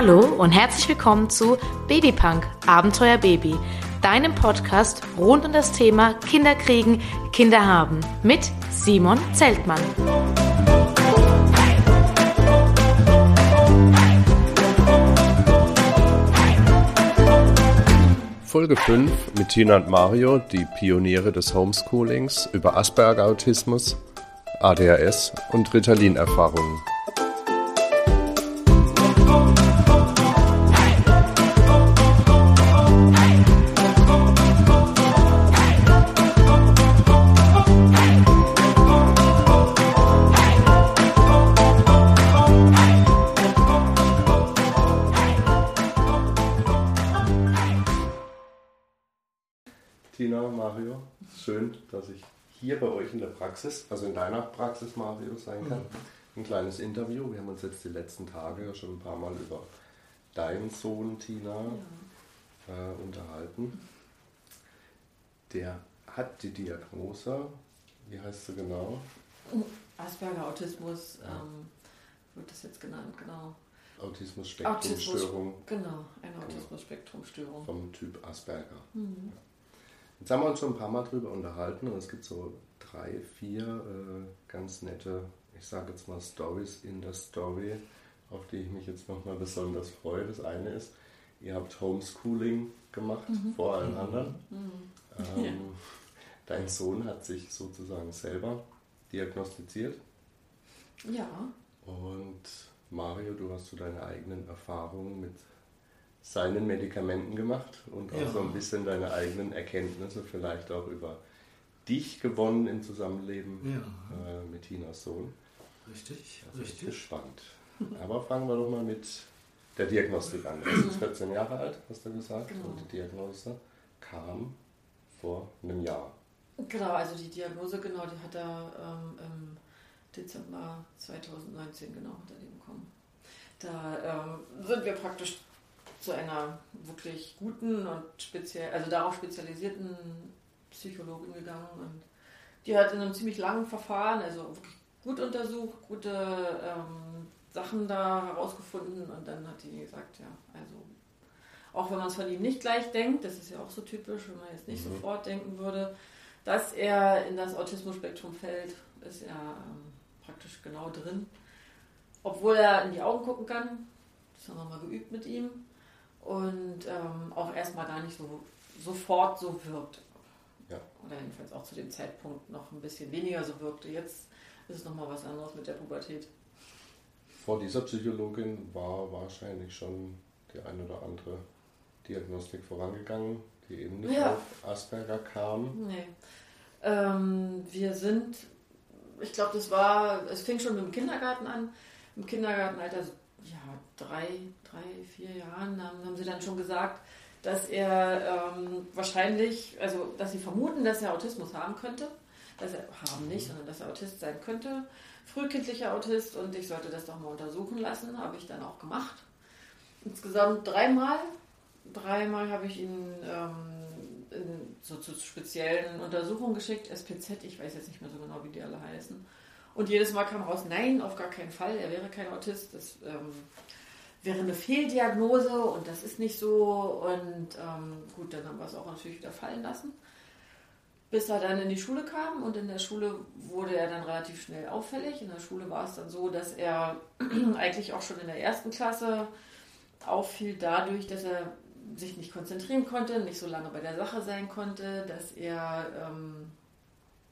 Hallo und herzlich willkommen zu Babypunk Abenteuer Baby, deinem Podcast rund um das Thema Kinder kriegen, Kinder haben mit Simon Zeltmann. Folge 5 mit Tina und Mario, die Pioniere des Homeschoolings über Asperger-Autismus, ADHS und Ritalin-Erfahrungen. Hier bei euch in der Praxis, also in deiner Praxis, Mario, sein kann. Ein kleines Interview. Wir haben uns jetzt die letzten Tage schon ein paar Mal über deinen Sohn, Tina, ja. äh, unterhalten. Der hat die Diagnose, wie heißt sie genau? Asperger-Autismus ja. ähm, wird das jetzt genannt, genau. Autismus-Spektrumstörung. Genau, eine Autismus-Spektrumstörung. Vom Typ Asperger. Mhm. Jetzt haben wir uns schon ein paar Mal drüber unterhalten und es gibt so drei, vier äh, ganz nette, ich sage jetzt mal Stories in der Story, auf die ich mich jetzt nochmal besonders freue. Das eine ist, ihr habt Homeschooling gemacht mhm. vor allen anderen. Mhm. Ähm, ja. Dein Sohn hat sich sozusagen selber diagnostiziert. Ja. Und Mario, du hast so deine eigenen Erfahrungen mit seinen Medikamenten gemacht und auch ja. so ein bisschen deine eigenen Erkenntnisse vielleicht auch über dich gewonnen im Zusammenleben ja. äh, mit Tinas Sohn. Richtig, also richtig. gespannt. Aber fangen wir doch mal mit der Diagnostik an. Er ist 14 Jahre alt, hast du gesagt, genau. und die Diagnose kam vor einem Jahr. Genau, also die Diagnose, genau, die hat er ähm, im Dezember 2019, genau, hat er die bekommen. Da ähm, sind wir praktisch zu einer wirklich guten und speziell, also darauf spezialisierten Psychologin gegangen und die hat in einem ziemlich langen Verfahren, also wirklich gut untersucht, gute ähm, Sachen da herausgefunden und dann hat die gesagt, ja, also auch wenn man es von ihm nicht gleich denkt, das ist ja auch so typisch, wenn man jetzt nicht mhm. sofort denken würde, dass er in das Autismus-Spektrum fällt, ist er ähm, praktisch genau drin. Obwohl er in die Augen gucken kann, das haben wir mal geübt mit ihm und ähm, auch erstmal gar nicht so sofort so wirkt. Ja. Oder jedenfalls auch zu dem Zeitpunkt noch ein bisschen weniger so wirkte. Jetzt ist es nochmal was anderes mit der Pubertät. Vor dieser Psychologin war wahrscheinlich schon die eine oder andere Diagnostik vorangegangen, die eben nicht ja. auf Asperger kam. Nee. Ähm, wir sind, ich glaube, das war, es fing schon mit dem Kindergarten an. Im Kindergartenalter, ja, drei, drei, vier Jahren haben, haben sie dann schon gesagt, dass er ähm, wahrscheinlich, also dass sie vermuten, dass er Autismus haben könnte. Dass er haben nicht, sondern dass er Autist sein könnte. Frühkindlicher Autist und ich sollte das doch mal untersuchen lassen, habe ich dann auch gemacht. Insgesamt dreimal. Dreimal habe ich ihn ähm, in, so zu speziellen Untersuchungen geschickt, SPZ, ich weiß jetzt nicht mehr so genau, wie die alle heißen. Und jedes Mal kam raus, nein, auf gar keinen Fall, er wäre kein Autist. Das ähm, wäre eine Fehldiagnose und das ist nicht so. Und ähm, gut, dann haben wir es auch natürlich wieder fallen lassen. Bis er dann in die Schule kam und in der Schule wurde er dann relativ schnell auffällig. In der Schule war es dann so, dass er eigentlich auch schon in der ersten Klasse auffiel dadurch, dass er sich nicht konzentrieren konnte, nicht so lange bei der Sache sein konnte, dass er ähm,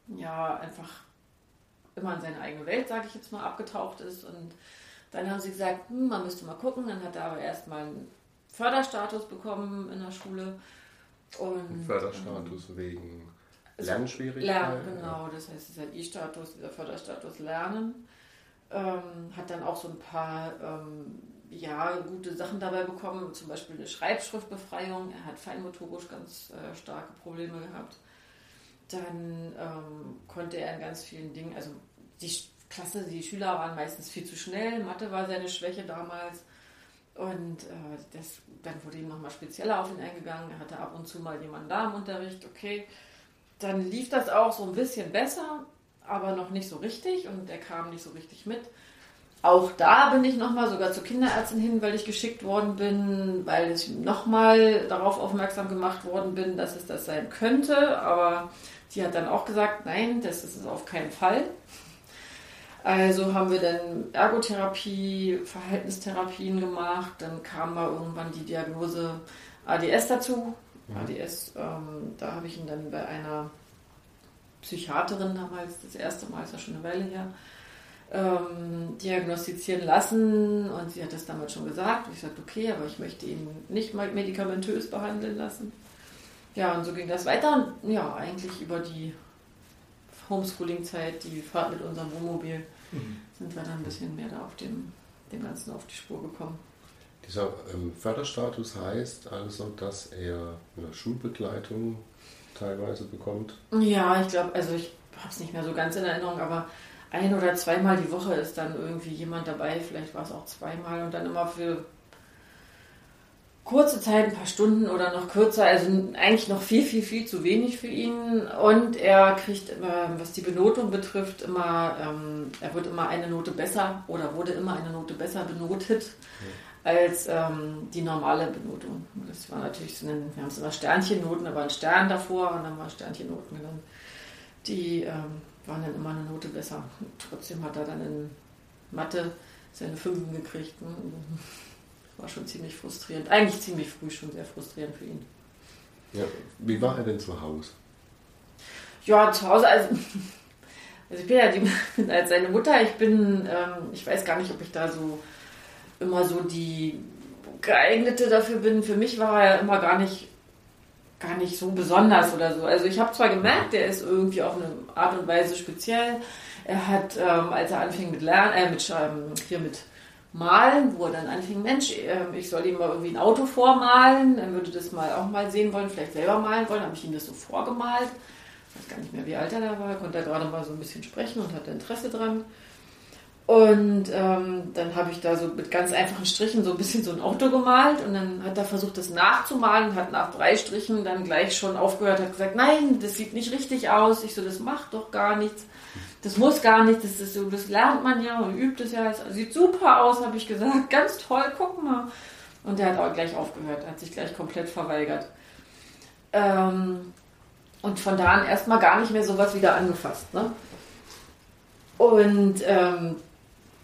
ja einfach immer in seine eigene Welt, sage ich jetzt mal, abgetaucht ist und dann haben sie gesagt, hm, man müsste mal gucken. Dann hat er aber erstmal einen Förderstatus bekommen in der Schule. Und, Förderstatus ähm, wegen Lernschwierigkeiten? Lernen, genau. Das heißt, dieser I-Status, dieser Förderstatus Lernen. Ähm, hat dann auch so ein paar ähm, ja, gute Sachen dabei bekommen, zum Beispiel eine Schreibschriftbefreiung. Er hat feinmotorisch ganz äh, starke Probleme gehabt. Dann ähm, konnte er in ganz vielen Dingen, also die Klasse, die Schüler waren meistens viel zu schnell. Mathe war seine Schwäche damals. Und äh, das, dann wurde ihm nochmal spezieller auf ihn eingegangen. Er hatte ab und zu mal jemanden da im Unterricht. Okay, dann lief das auch so ein bisschen besser, aber noch nicht so richtig. Und er kam nicht so richtig mit. auch da bin ich nochmal sogar zur Kinderärztin hin, weil ich geschickt worden bin, weil ich nochmal darauf aufmerksam gemacht worden bin, dass es das sein könnte. Aber sie hat dann auch gesagt, nein, das ist es auf keinen Fall. Also haben wir dann Ergotherapie, Verhaltenstherapien gemacht. Dann kam mal irgendwann die Diagnose ADS dazu. Mhm. ADS, ähm, da habe ich ihn dann bei einer Psychiaterin damals, das erste Mal, ist ja schon eine Weile her, ähm, diagnostizieren lassen und sie hat das damals schon gesagt. Ich sagte, okay, aber ich möchte ihn nicht mal medikamentös behandeln lassen. Ja, und so ging das weiter und ja, eigentlich über die Homeschooling-Zeit, die Fahrt mit unserem Wohnmobil, mhm. sind wir dann ein bisschen mehr da auf dem, dem Ganzen auf die Spur gekommen. Dieser ähm, Förderstatus heißt also, dass er eine Schulbegleitung teilweise bekommt? Ja, ich glaube, also ich habe es nicht mehr so ganz in Erinnerung, aber ein oder zweimal die Woche ist dann irgendwie jemand dabei, vielleicht war es auch zweimal und dann immer für kurze Zeit, ein paar Stunden oder noch kürzer, also eigentlich noch viel, viel, viel zu wenig für ihn. Und er kriegt immer, was die Benotung betrifft, immer, ähm, er wird immer eine Note besser oder wurde immer eine Note besser benotet ja. als ähm, die normale Benotung. Das war natürlich so ein, wir haben es immer Sternchennoten, da war ein Stern davor und dann war Sternchennoten genannt. Die ähm, waren dann immer eine Note besser. trotzdem hat er dann in Mathe seine Fünfen gekriegt. Ne? War schon ziemlich frustrierend. Eigentlich ziemlich früh schon sehr frustrierend für ihn. Ja, wie war er denn zu Hause? Ja, zu Hause, also, also ich bin ja die, als seine Mutter, ich bin, ähm, ich weiß gar nicht, ob ich da so immer so die geeignete dafür bin. Für mich war er immer gar nicht gar nicht so besonders oder so. Also ich habe zwar gemerkt, der ist irgendwie auf eine Art und Weise speziell. Er hat, ähm, als er anfing mit Lernen, äh, mit, ähm, hier mit Malen, wo er dann anfing, Mensch, äh, ich soll ihm mal irgendwie ein Auto vormalen, er würde das mal auch mal sehen wollen, vielleicht selber malen wollen, habe ich ihm das so vorgemalt. Ich weiß gar nicht mehr, wie alt er da war, konnte er gerade mal so ein bisschen sprechen und hatte Interesse dran. Und ähm, dann habe ich da so mit ganz einfachen Strichen so ein bisschen so ein Auto gemalt und dann hat er versucht, das nachzumalen, hat nach drei Strichen dann gleich schon aufgehört, hat gesagt, nein, das sieht nicht richtig aus. Ich so, das macht doch gar nichts. Das muss gar nichts, das, ist so, das lernt man ja und übt es ja. Das sieht super aus, habe ich gesagt. Ganz toll, guck mal. Und der hat auch gleich aufgehört, hat sich gleich komplett verweigert. Ähm, und von da an erstmal gar nicht mehr sowas wieder angefasst. Ne? Und ähm,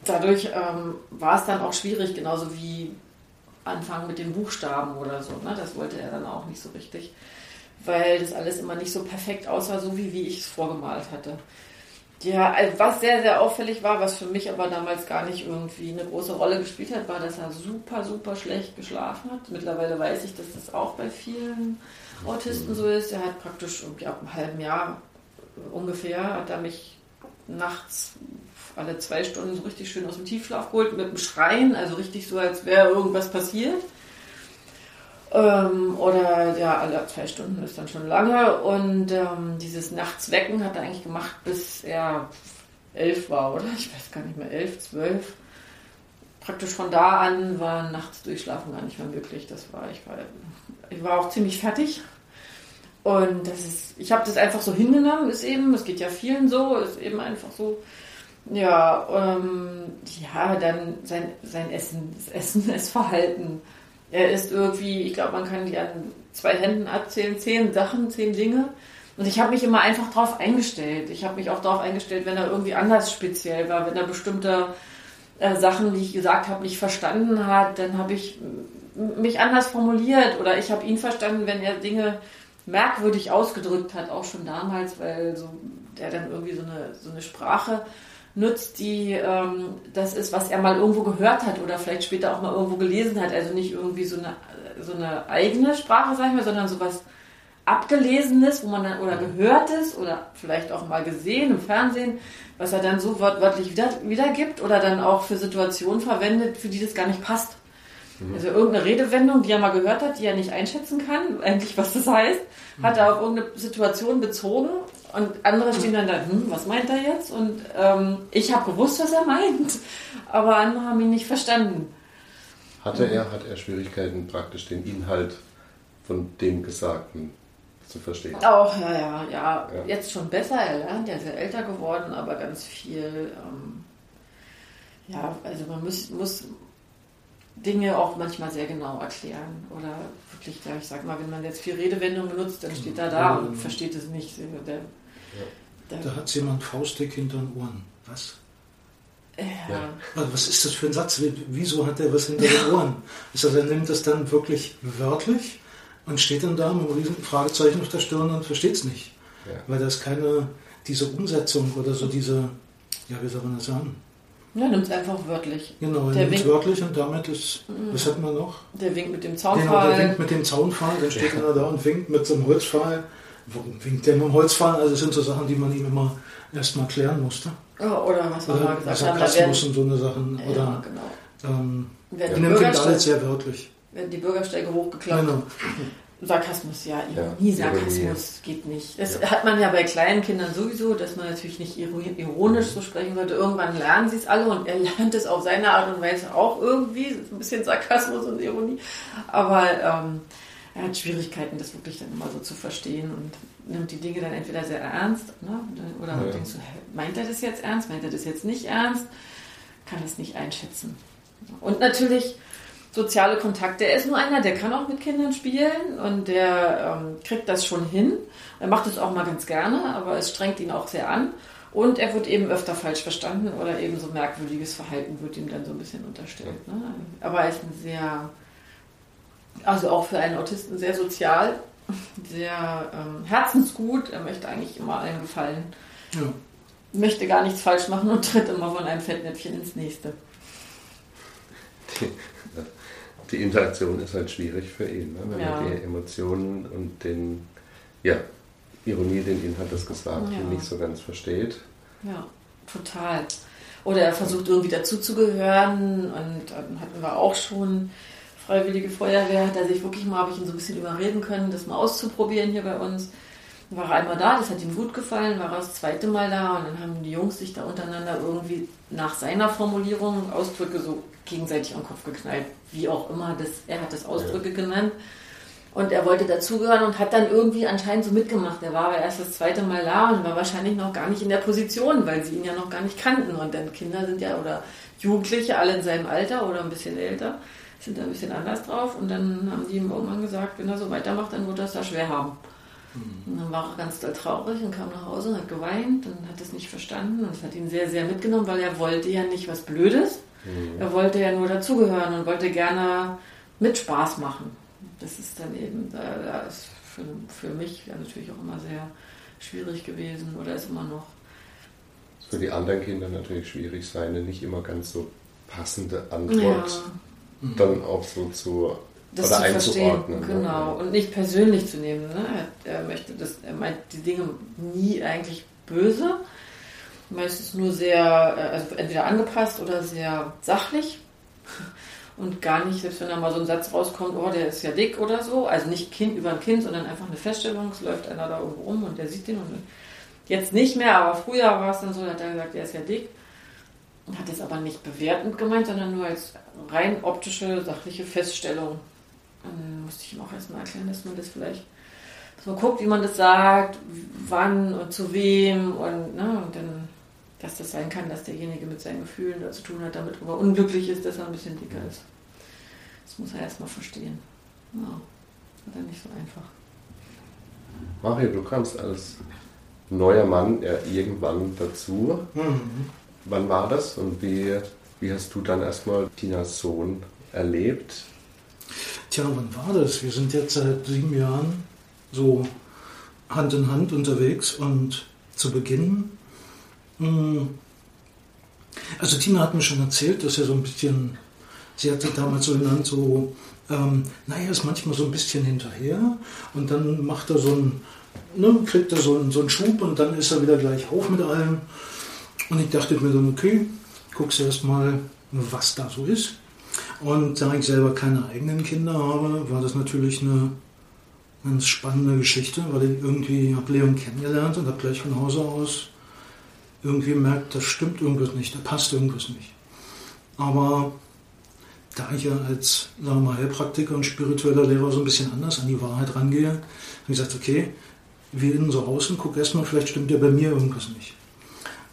dadurch ähm, war es dann auch schwierig, genauso wie anfangen mit den Buchstaben oder so. Ne? Das wollte er dann auch nicht so richtig, weil das alles immer nicht so perfekt aussah, so wie, wie ich es vorgemalt hatte. Ja, also was sehr, sehr auffällig war, was für mich aber damals gar nicht irgendwie eine große Rolle gespielt hat, war, dass er super, super schlecht geschlafen hat. Mittlerweile weiß ich, dass das auch bei vielen Autisten so ist. Er hat praktisch irgendwie ab einem halben Jahr ungefähr, hat er mich nachts alle zwei Stunden so richtig schön aus dem Tiefschlaf geholt mit dem Schreien, also richtig so, als wäre irgendwas passiert. Ähm, oder ja, alle zwei Stunden ist dann schon lange. Und ähm, dieses Nachtswecken hat er eigentlich gemacht, bis er elf war, oder? Ich weiß gar nicht mehr, elf, zwölf. Praktisch von da an war nachts durchschlafen gar nicht mehr möglich. Das war, ich war, ich war auch ziemlich fertig. Und das ist, ich habe das einfach so hingenommen, ist eben, es geht ja vielen so, ist eben einfach so. Ja, ähm, ja, dann sein, sein Essen, das Essen, das Verhalten. Er ist irgendwie, ich glaube, man kann die an zwei Händen abzählen, zehn Sachen, zehn Dinge. Und ich habe mich immer einfach darauf eingestellt. Ich habe mich auch darauf eingestellt, wenn er irgendwie anders speziell war, wenn er bestimmte äh, Sachen, die ich gesagt habe, nicht verstanden hat, dann habe ich mich anders formuliert oder ich habe ihn verstanden, wenn er Dinge merkwürdig ausgedrückt hat, auch schon damals, weil so der dann irgendwie so eine, so eine Sprache nutzt, die ähm, das ist, was er mal irgendwo gehört hat oder vielleicht später auch mal irgendwo gelesen hat. Also nicht irgendwie so eine, so eine eigene Sprache, sag ich mal, sondern sowas Abgelesenes, wo man dann oder gehörtes oder vielleicht auch mal gesehen im Fernsehen, was er dann so wortwörtlich wieder, wiedergibt oder dann auch für Situationen verwendet, für die das gar nicht passt. Mhm. Also irgendeine Redewendung, die er mal gehört hat, die er nicht einschätzen kann, eigentlich was das heißt, hat er auf irgendeine Situation bezogen und andere stehen dann da, hm, was meint er jetzt? Und ähm, ich habe gewusst, was er meint, aber andere haben ihn nicht verstanden. Hatte er, hat er Schwierigkeiten, praktisch den Inhalt von dem Gesagten zu verstehen? Auch, ja, ja, ja. ja. Jetzt schon besser, er lernt, er ist ja älter geworden, aber ganz viel. Ähm, Ja, also man muss, muss Dinge auch manchmal sehr genau erklären. Oder wirklich, ich sag mal, wenn man jetzt vier Redewendungen benutzt, dann steht er da und versteht es nicht. Der, der, da hat jemand Faustdick hinter den Ohren. Was? Ja. Also was ist das für ein Satz? Wieso hat er was hinter den Ohren? Also er nimmt das dann wirklich wörtlich und steht dann da mit einem riesen Fragezeichen auf der Stirn und versteht es nicht. Ja. Weil das keine, diese Umsetzung oder so diese, ja, wie soll man das sagen? Ja, nimmt es einfach wörtlich. Genau, er nimmt es wörtlich und damit ist, mhm. was hat man noch? Der winkt mit dem Zaunpfahl. Genau, der winkt mit dem Zaunpfahl, dann steht ja. er da und winkt mit so einem Holzpfahl. Warum winkt der mit dem Holzpfahl? Also das sind so Sachen, die man ihm immer erstmal klären musste. Ja, oder was wir mal gesagt haben. Sarkasmus und so eine Sachen. Ja, oder, genau. Ähm, er nimmt alles sehr wörtlich. Werden die Bürgersteige hochgeklappt. Genau. Sarkasmus, ja, Ironie, ja, Sarkasmus Ironie. geht nicht. Das ja. hat man ja bei kleinen Kindern sowieso, dass man natürlich nicht ironisch so sprechen sollte. Irgendwann lernen sie es alle und er lernt es auf seine Art und Weise auch irgendwie. Ein bisschen Sarkasmus und Ironie. Aber ähm, er hat Schwierigkeiten, das wirklich dann immer so zu verstehen und nimmt die Dinge dann entweder sehr ernst ne? oder ja. denkst du, meint er das jetzt ernst, meint er das jetzt nicht ernst? Kann es nicht einschätzen. Und natürlich soziale Kontakte. Er ist nur einer, der kann auch mit Kindern spielen und der ähm, kriegt das schon hin. Er macht es auch mal ganz gerne, aber es strengt ihn auch sehr an. Und er wird eben öfter falsch verstanden oder eben so merkwürdiges Verhalten wird ihm dann so ein bisschen unterstellt. Ne? Aber er ist ein sehr, also auch für einen Autisten sehr sozial, sehr ähm, herzensgut. Er möchte eigentlich immer allen gefallen. Ja. Möchte gar nichts falsch machen und tritt immer von einem Fettnäpfchen ins nächste die Interaktion ist halt schwierig für ihn, ne? wenn ja. er die Emotionen und den, ja, Ironie, den Inhalt des Gesagten ja. nicht so ganz versteht. Ja, total. Oder er versucht irgendwie dazuzugehören und dann hatten wir auch schon Freiwillige Feuerwehr, er sich wirklich mal, habe ich ihn so ein bisschen überreden können, das mal auszuprobieren hier bei uns. War er einmal da, das hat ihm gut gefallen, war er das zweite Mal da und dann haben die Jungs sich da untereinander irgendwie nach seiner Formulierung Ausdrücke so gegenseitig am Kopf geknallt, wie auch immer. Das, er hat das Ausdrücke ja. genannt. Und er wollte dazugehören und hat dann irgendwie anscheinend so mitgemacht. Er war aber erst das zweite Mal da und war wahrscheinlich noch gar nicht in der Position, weil sie ihn ja noch gar nicht kannten. Und dann Kinder sind ja, oder Jugendliche, alle in seinem Alter oder ein bisschen älter, sind da ein bisschen anders drauf. Und dann haben die ihm irgendwann gesagt, wenn er so weitermacht, dann wird er es da schwer haben. Mhm. Und dann war er ganz doll traurig und kam nach Hause und hat geweint und hat es nicht verstanden. Und es hat ihn sehr, sehr mitgenommen, weil er wollte ja nicht was Blödes Mhm. Er wollte ja nur dazugehören und wollte gerne mit Spaß machen. Das ist dann eben, da, ist für, für mich ja natürlich auch immer sehr schwierig gewesen oder ist immer noch. Für die anderen Kinder natürlich schwierig sein, eine nicht immer ganz so passende Antwort ja. dann auch so zu das oder zu einzuordnen. Ne? Genau, und nicht persönlich zu nehmen. Ne? Er, möchte das, er meint die Dinge nie eigentlich böse, meistens nur sehr, äh, also entweder angepasst oder sehr sachlich und gar nicht, selbst wenn da mal so ein Satz rauskommt, oh, der ist ja dick oder so, also nicht Kind über ein Kind, sondern einfach eine Feststellung, es läuft einer da irgendwo rum und der sieht den und jetzt nicht mehr, aber früher war es dann so, da hat er gesagt, der ist ja dick und hat es aber nicht bewertend gemeint, sondern nur als rein optische, sachliche Feststellung. Dann musste ich ihm auch erstmal erklären, dass man das vielleicht dass man guckt, wie man das sagt, wann und zu wem und, ne, und dann dass das sein kann, dass derjenige mit seinen Gefühlen da zu tun hat, damit er unglücklich ist, dass er ein bisschen dicker ist. Das muss er erstmal verstehen. Ja, hat er nicht so einfach. Mario, du kamst als neuer Mann ja irgendwann dazu. Mhm. Wann war das und wie, wie hast du dann erstmal Tinas Sohn erlebt? Tja, wann war das? Wir sind jetzt seit sieben Jahren so Hand in Hand unterwegs und zu Beginn hm. Also Tina hat mir schon erzählt, dass er so ein bisschen, sie hat sich damals so genannt, so, ähm, naja, ist manchmal so ein bisschen hinterher und dann macht er so ein, ne, kriegt er so einen, so einen Schub und dann ist er wieder gleich auf mit allem. Und ich dachte mir dann, okay, guckst erst mal, was da so ist. Und da ich selber keine eigenen Kinder habe, war das natürlich eine ganz spannende Geschichte, weil ich irgendwie habe Leon kennengelernt und habe gleich von Hause aus irgendwie merkt, das stimmt irgendwas nicht, da passt irgendwas nicht. Aber da ich ja als sagen wir mal, Heilpraktiker und spiritueller Lehrer so ein bisschen anders an die Wahrheit rangehe, habe ich gesagt, okay, wie innen so außen, guck erstmal, vielleicht stimmt ja bei mir irgendwas nicht.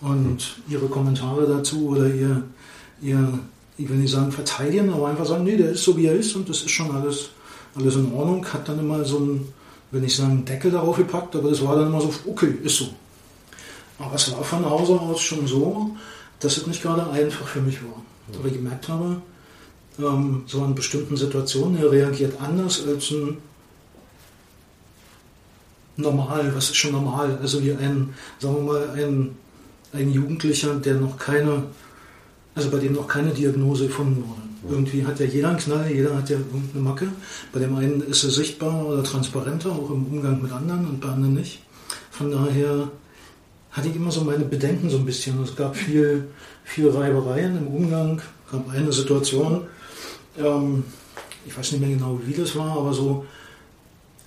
Und ihre Kommentare dazu oder ihr, ihr, ich will nicht sagen verteidigen, aber einfach sagen, nee, der ist so wie er ist und das ist schon alles, alles in Ordnung. Hat dann immer so ein, wenn ich sagen, Deckel darauf gepackt, aber das war dann immer so, okay, ist so. Aber es war von Hause aus schon so, dass es nicht gerade einfach für mich war. Weil ich gemerkt habe, ähm, so in bestimmten Situationen, er reagiert anders als ein normal, was ist schon normal? Also wie ein, sagen wir mal, ein, ein Jugendlicher, der noch keine, also bei dem noch keine Diagnose gefunden wurde. Irgendwie hat ja jeder einen Knall, jeder hat ja irgendeine Macke. Bei dem einen ist er sichtbar oder transparenter, auch im Umgang mit anderen und bei anderen nicht. Von daher hatte ich immer so meine Bedenken so ein bisschen. Es gab viel, viel Reibereien im Umgang. Es gab eine Situation, ähm, ich weiß nicht mehr genau, wie das war, aber so,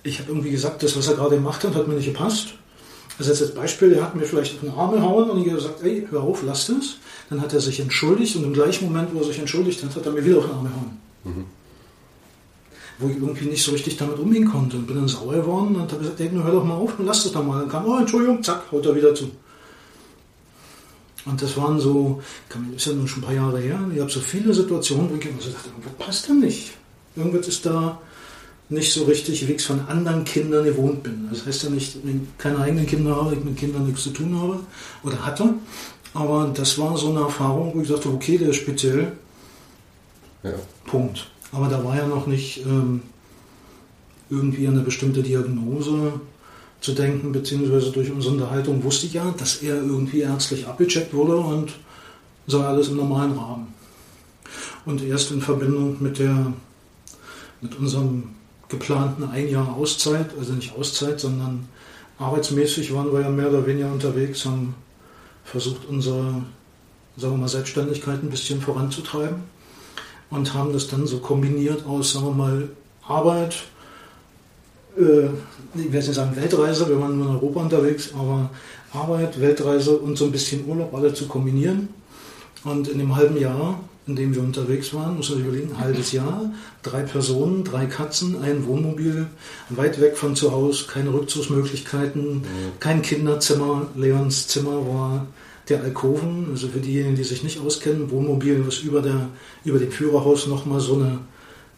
ich habe irgendwie gesagt, das, was er gerade gemacht hat, hat mir nicht gepasst. Also jetzt als Beispiel, er hat mir vielleicht auf den Arm gehauen und ich habe gesagt, ey, hör auf, lass das. Dann hat er sich entschuldigt und im gleichen Moment, wo er sich entschuldigt hat, hat er mir wieder auf den Arm gehauen. Mhm. Wo ich irgendwie nicht so richtig damit umgehen konnte und bin dann sauer geworden und habe gesagt, hör doch mal auf und lass das doch mal. Dann kam, oh, Entschuldigung, zack, haut er wieder zu. Und das waren so, ist ja nun schon ein paar Jahre her, ich habe so viele Situationen, wo ich immer so dachte, irgendwas passt da nicht. Irgendwas ist da nicht so richtig, wie ich es von anderen Kindern gewohnt bin. Das heißt ja nicht, wenn ich keine eigenen Kinder habe, ich mit Kindern nichts zu tun habe oder hatte. Aber das war so eine Erfahrung, wo ich dachte, okay, der ist speziell. Ja. Punkt. Aber da war ja noch nicht ähm, irgendwie eine bestimmte Diagnose zu denken, beziehungsweise durch unsere Unterhaltung wusste ich ja, dass er irgendwie ärztlich abgecheckt wurde und so alles im normalen Rahmen. Und erst in Verbindung mit der, mit unserem geplanten ein Jahr Auszeit, also nicht Auszeit, sondern arbeitsmäßig waren wir ja mehr oder weniger unterwegs, haben versucht, unsere sagen wir mal, Selbstständigkeit ein bisschen voranzutreiben und haben das dann so kombiniert aus, sagen wir mal, Arbeit, äh, ich werde nicht sagen Weltreise, wir waren in Europa unterwegs, aber Arbeit, Weltreise und so ein bisschen Urlaub alle zu kombinieren. Und in dem halben Jahr, in dem wir unterwegs waren, muss man sich überlegen, ein halbes Jahr, drei Personen, drei Katzen, ein Wohnmobil, weit weg von zu Hause, keine Rückzugsmöglichkeiten, mhm. kein Kinderzimmer. Leons Zimmer war der Alkoven, also für diejenigen, die sich nicht auskennen, Wohnmobil, was über, der, über dem Führerhaus nochmal so eine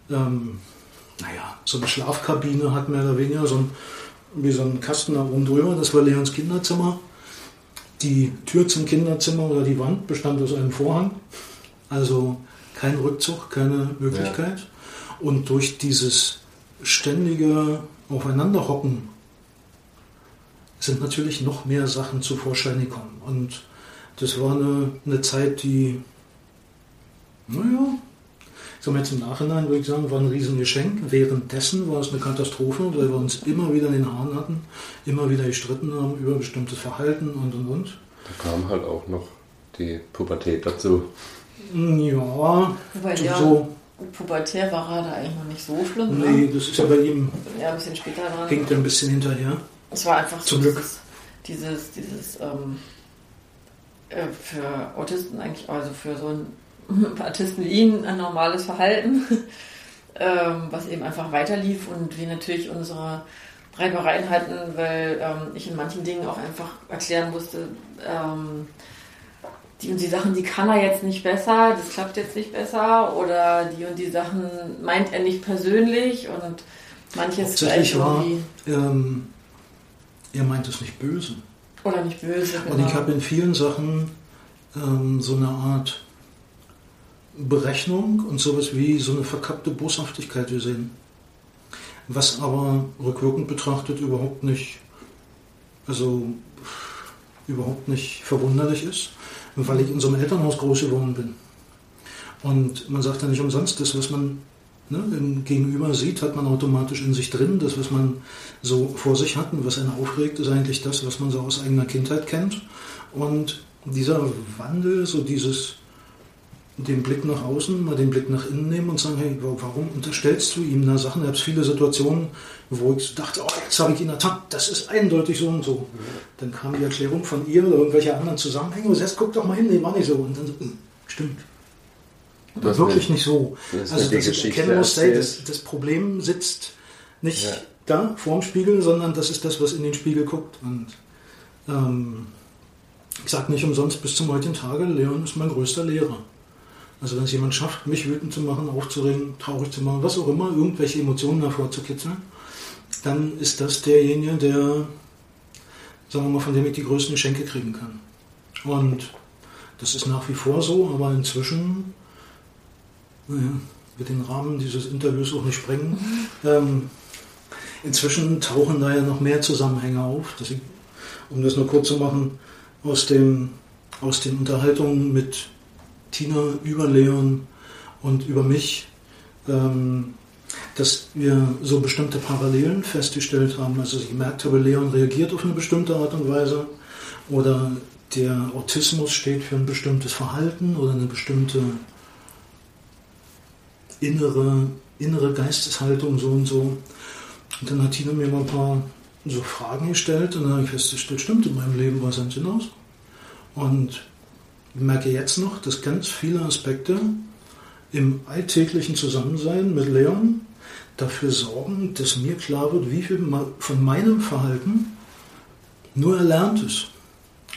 ähm, naja, so eine Schlafkabine hat mehr oder weniger, so ein, wie so ein Kasten da oben drüber. Das war Leons Kinderzimmer. Die Tür zum Kinderzimmer oder die Wand bestand aus einem Vorhang. Also kein Rückzug, keine Möglichkeit. Ja. Und durch dieses ständige Aufeinanderhocken sind natürlich noch mehr Sachen zu Vorschein gekommen. Und das war eine, eine Zeit, die, naja, so jetzt im Nachhinein würde ich sagen, war ein Riesengeschenk. Währenddessen war es eine Katastrophe, weil wir uns immer wieder in den Haaren hatten, immer wieder gestritten haben über bestimmtes Verhalten und und und. Da kam halt auch noch die Pubertät dazu. Ja, Wobei ja, so. Pubertär war er da eigentlich noch nicht so schlimm. Ne? Nee, das ist ja bei ihm. Ja, ein bisschen später dran. Hinkt ein bisschen hinterher. Es war einfach Zum so Glück. dieses, dieses ähm, äh, für Autisten eigentlich, also für so ein Artisten wie ihn ein normales Verhalten, ähm, was eben einfach weiterlief und wir natürlich unsere Reibereien hatten, weil ähm, ich in manchen Dingen auch einfach erklären musste, ähm, die und die Sachen, die kann er jetzt nicht besser, das klappt jetzt nicht besser oder die und die Sachen meint er nicht persönlich und manches Tatsächlich war, ähm, er meint es nicht böse. Oder nicht böse. Genau. Und ich genau. habe in vielen Sachen ähm, so eine Art Berechnung und sowas wie so eine verkappte Boshaftigkeit gesehen. Was aber rückwirkend betrachtet überhaupt nicht, also überhaupt nicht verwunderlich ist, weil ich in so einem Elternhaus groß geworden bin. Und man sagt ja nicht umsonst, das, was man ne, im Gegenüber sieht, hat man automatisch in sich drin. Das, was man so vor sich hat und was einen aufregt, ist eigentlich das, was man so aus eigener Kindheit kennt. Und dieser Wandel, so dieses den Blick nach außen, mal den Blick nach innen nehmen und sagen, hey, warum unterstellst du ihm da Sachen? Ich habe viele Situationen, wo ich dachte, oh, jetzt habe ich ihn ertappt, das ist eindeutig so und so. Dann kam die Erklärung von ihr oder irgendwelche anderen Zusammenhänge und jetzt guck doch mal hin, nee, mach nicht so. Und dann so, hm, stimmt. Das wirklich nicht so. Das also, ich erkennen muss, hey, das, das, Problem sitzt nicht ja. da vorm Spiegel, sondern das ist das, was in den Spiegel guckt. Und ähm, ich sage nicht umsonst bis zum heutigen Tage, Leon ist mein größter Lehrer. Also wenn es jemand schafft, mich wütend zu machen, aufzuregen, traurig zu machen, was auch immer, irgendwelche Emotionen hervorzukitzeln, dann ist das derjenige, der, sagen wir mal, von dem ich die größten Geschenke kriegen kann. Und das ist nach wie vor so, aber inzwischen, naja, wird den Rahmen dieses Interviews auch nicht sprengen. Ähm, inzwischen tauchen da ja noch mehr Zusammenhänge auf. Ich, um das nur kurz zu machen, aus, dem, aus den Unterhaltungen mit Tina über Leon und über mich, ähm, dass wir so bestimmte Parallelen festgestellt haben. Also ich gemerkt habe, Leon reagiert auf eine bestimmte Art und Weise oder der Autismus steht für ein bestimmtes Verhalten oder eine bestimmte innere, innere Geisteshaltung so und so. Und dann hat Tina mir mal ein paar so Fragen gestellt und dann habe ich festgestellt, stimmt, in meinem Leben war es ganz genauso. Und ich merke jetzt noch, dass ganz viele Aspekte im alltäglichen Zusammensein mit Leon dafür sorgen, dass mir klar wird, wie viel von meinem Verhalten nur erlernt ist.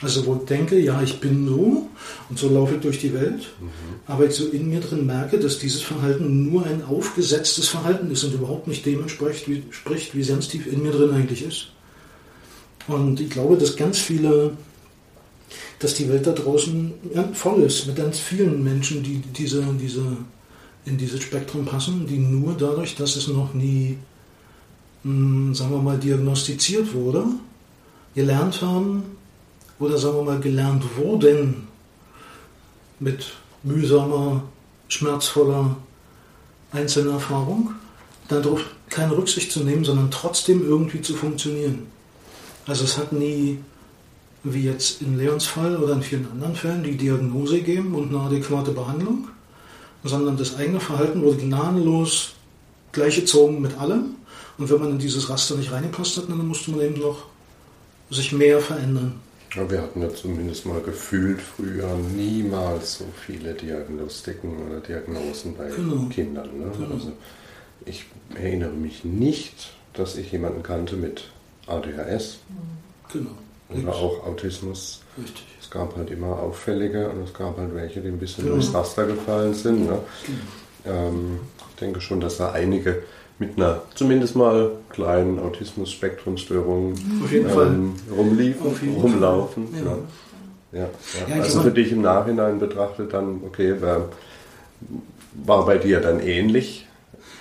Also wo ich denke, ja, ich bin so und so laufe ich durch die Welt, mhm. aber ich so in mir drin merke, dass dieses Verhalten nur ein aufgesetztes Verhalten ist und überhaupt nicht dem entspricht, wie, spricht, wie ganz tief in mir drin eigentlich ist. Und ich glaube, dass ganz viele, dass die Welt da draußen voll ist mit ganz vielen Menschen, die diese, diese, in dieses Spektrum passen, die nur dadurch, dass es noch nie, mh, hm, sagen wir mal, diagnostiziert wurde, gelernt haben, oder sagen wir mal gelernt wurden mit mühsamer, schmerzvoller Einzelerfahrung, darauf keine Rücksicht zu nehmen, sondern trotzdem irgendwie zu funktionieren. Also es hat nie, wie jetzt in Leons Fall oder in vielen anderen Fällen, die Diagnose gegeben und eine adäquate Behandlung, sondern das eigene Verhalten wurde gnadenlos gleichgezogen mit allem. Und wenn man in dieses Raster nicht reingepasst hat, dann musste man eben noch sich mehr verändern. Ja, wir hatten ja zumindest mal gefühlt früher niemals so viele Diagnostiken oder Diagnosen bei genau. Kindern. Ne? Genau. Also ich erinnere mich nicht, dass ich jemanden kannte mit ADHS genau. oder auch Autismus. Richtig. Es gab halt immer auffällige und es gab halt welche, die ein bisschen genau. durchs Raster gefallen sind. Ne? Genau. Ähm, ich denke schon, dass da einige mit einer zumindest mal kleinen Autismus-Spektrumstörung ähm, rumliefen, rumlaufen. Ja. Ja. Ja, also für dich im Nachhinein betrachtet dann, okay, war, war bei dir dann ähnlich?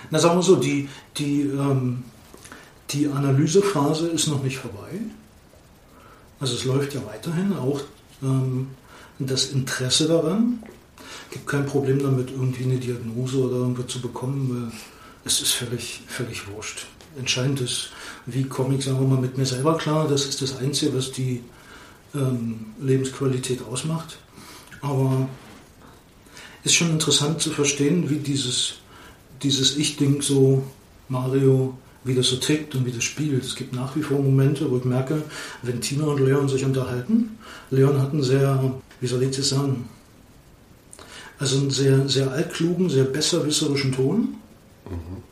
Na sagen wir so, die, die, ähm, die Analysephase ist noch nicht vorbei. Also es läuft ja weiterhin, auch ähm, das Interesse daran. Es gibt kein Problem damit, irgendwie eine Diagnose oder irgendwas zu bekommen es ist völlig, völlig wurscht. Entscheidend ist, wie komme ich, sagen wir mal, mit mir selber klar. Das ist das Einzige, was die ähm, Lebensqualität ausmacht. Aber ist schon interessant zu verstehen, wie dieses, dieses Ich-Ding so, Mario, wie das so tickt und wie das spielt. Es gibt nach wie vor Momente, wo ich merke, wenn Tina und Leon sich unterhalten, Leon hat einen sehr, wie soll ich das sagen, also einen sehr, sehr altklugen, sehr besserwisserischen Ton. Mhm.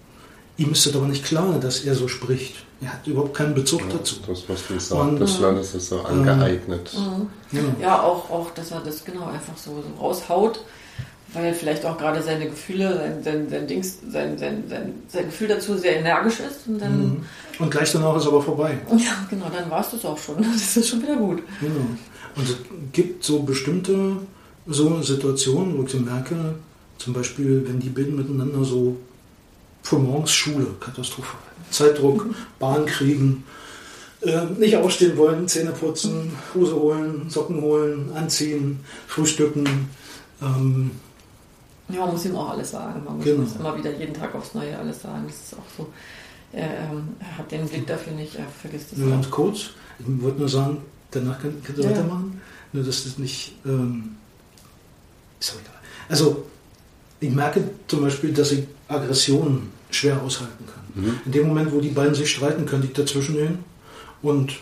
Ihm ist es aber nicht klar, dass er so spricht. Er hat überhaupt keinen Bezug ja, dazu. Das, was du sagtest, dann ist es so angeeignet. Mhm. Ja, ja auch, auch, dass er das genau einfach so, so raushaut, weil vielleicht auch gerade seine Gefühle, sein, sein, sein, Dings, sein, sein, sein, sein Gefühl dazu sehr energisch ist. Und, dann, mhm. und gleich danach ist aber vorbei. Ja, genau, dann war es das auch schon. Das ist schon wieder gut. Genau. Und es gibt so bestimmte so Situationen, wo ich merke, zum Beispiel, wenn die beiden miteinander so Frühmorgens Schule, Katastrophe. Zeitdruck, Bahn kriegen, äh, nicht aufstehen wollen, Zähne putzen, Hose holen, Socken holen, anziehen, frühstücken. Ähm, ja, man muss ihm auch alles sagen. Man muss, genau. muss immer wieder jeden Tag aufs Neue alles sagen. Das ist auch so. Er, ähm, hat den Blick dafür nicht, er vergisst es. Nur ganz kurz, ich wollte nur sagen, danach könnt, könnt ihr ja. weitermachen. Nur, dass das nicht. Ähm, ist auch egal. Also, ich merke zum Beispiel, dass ich Aggressionen schwer aushalten kann. Mhm. In dem Moment, wo die beiden sich streiten, könnte ich dazwischen gehen und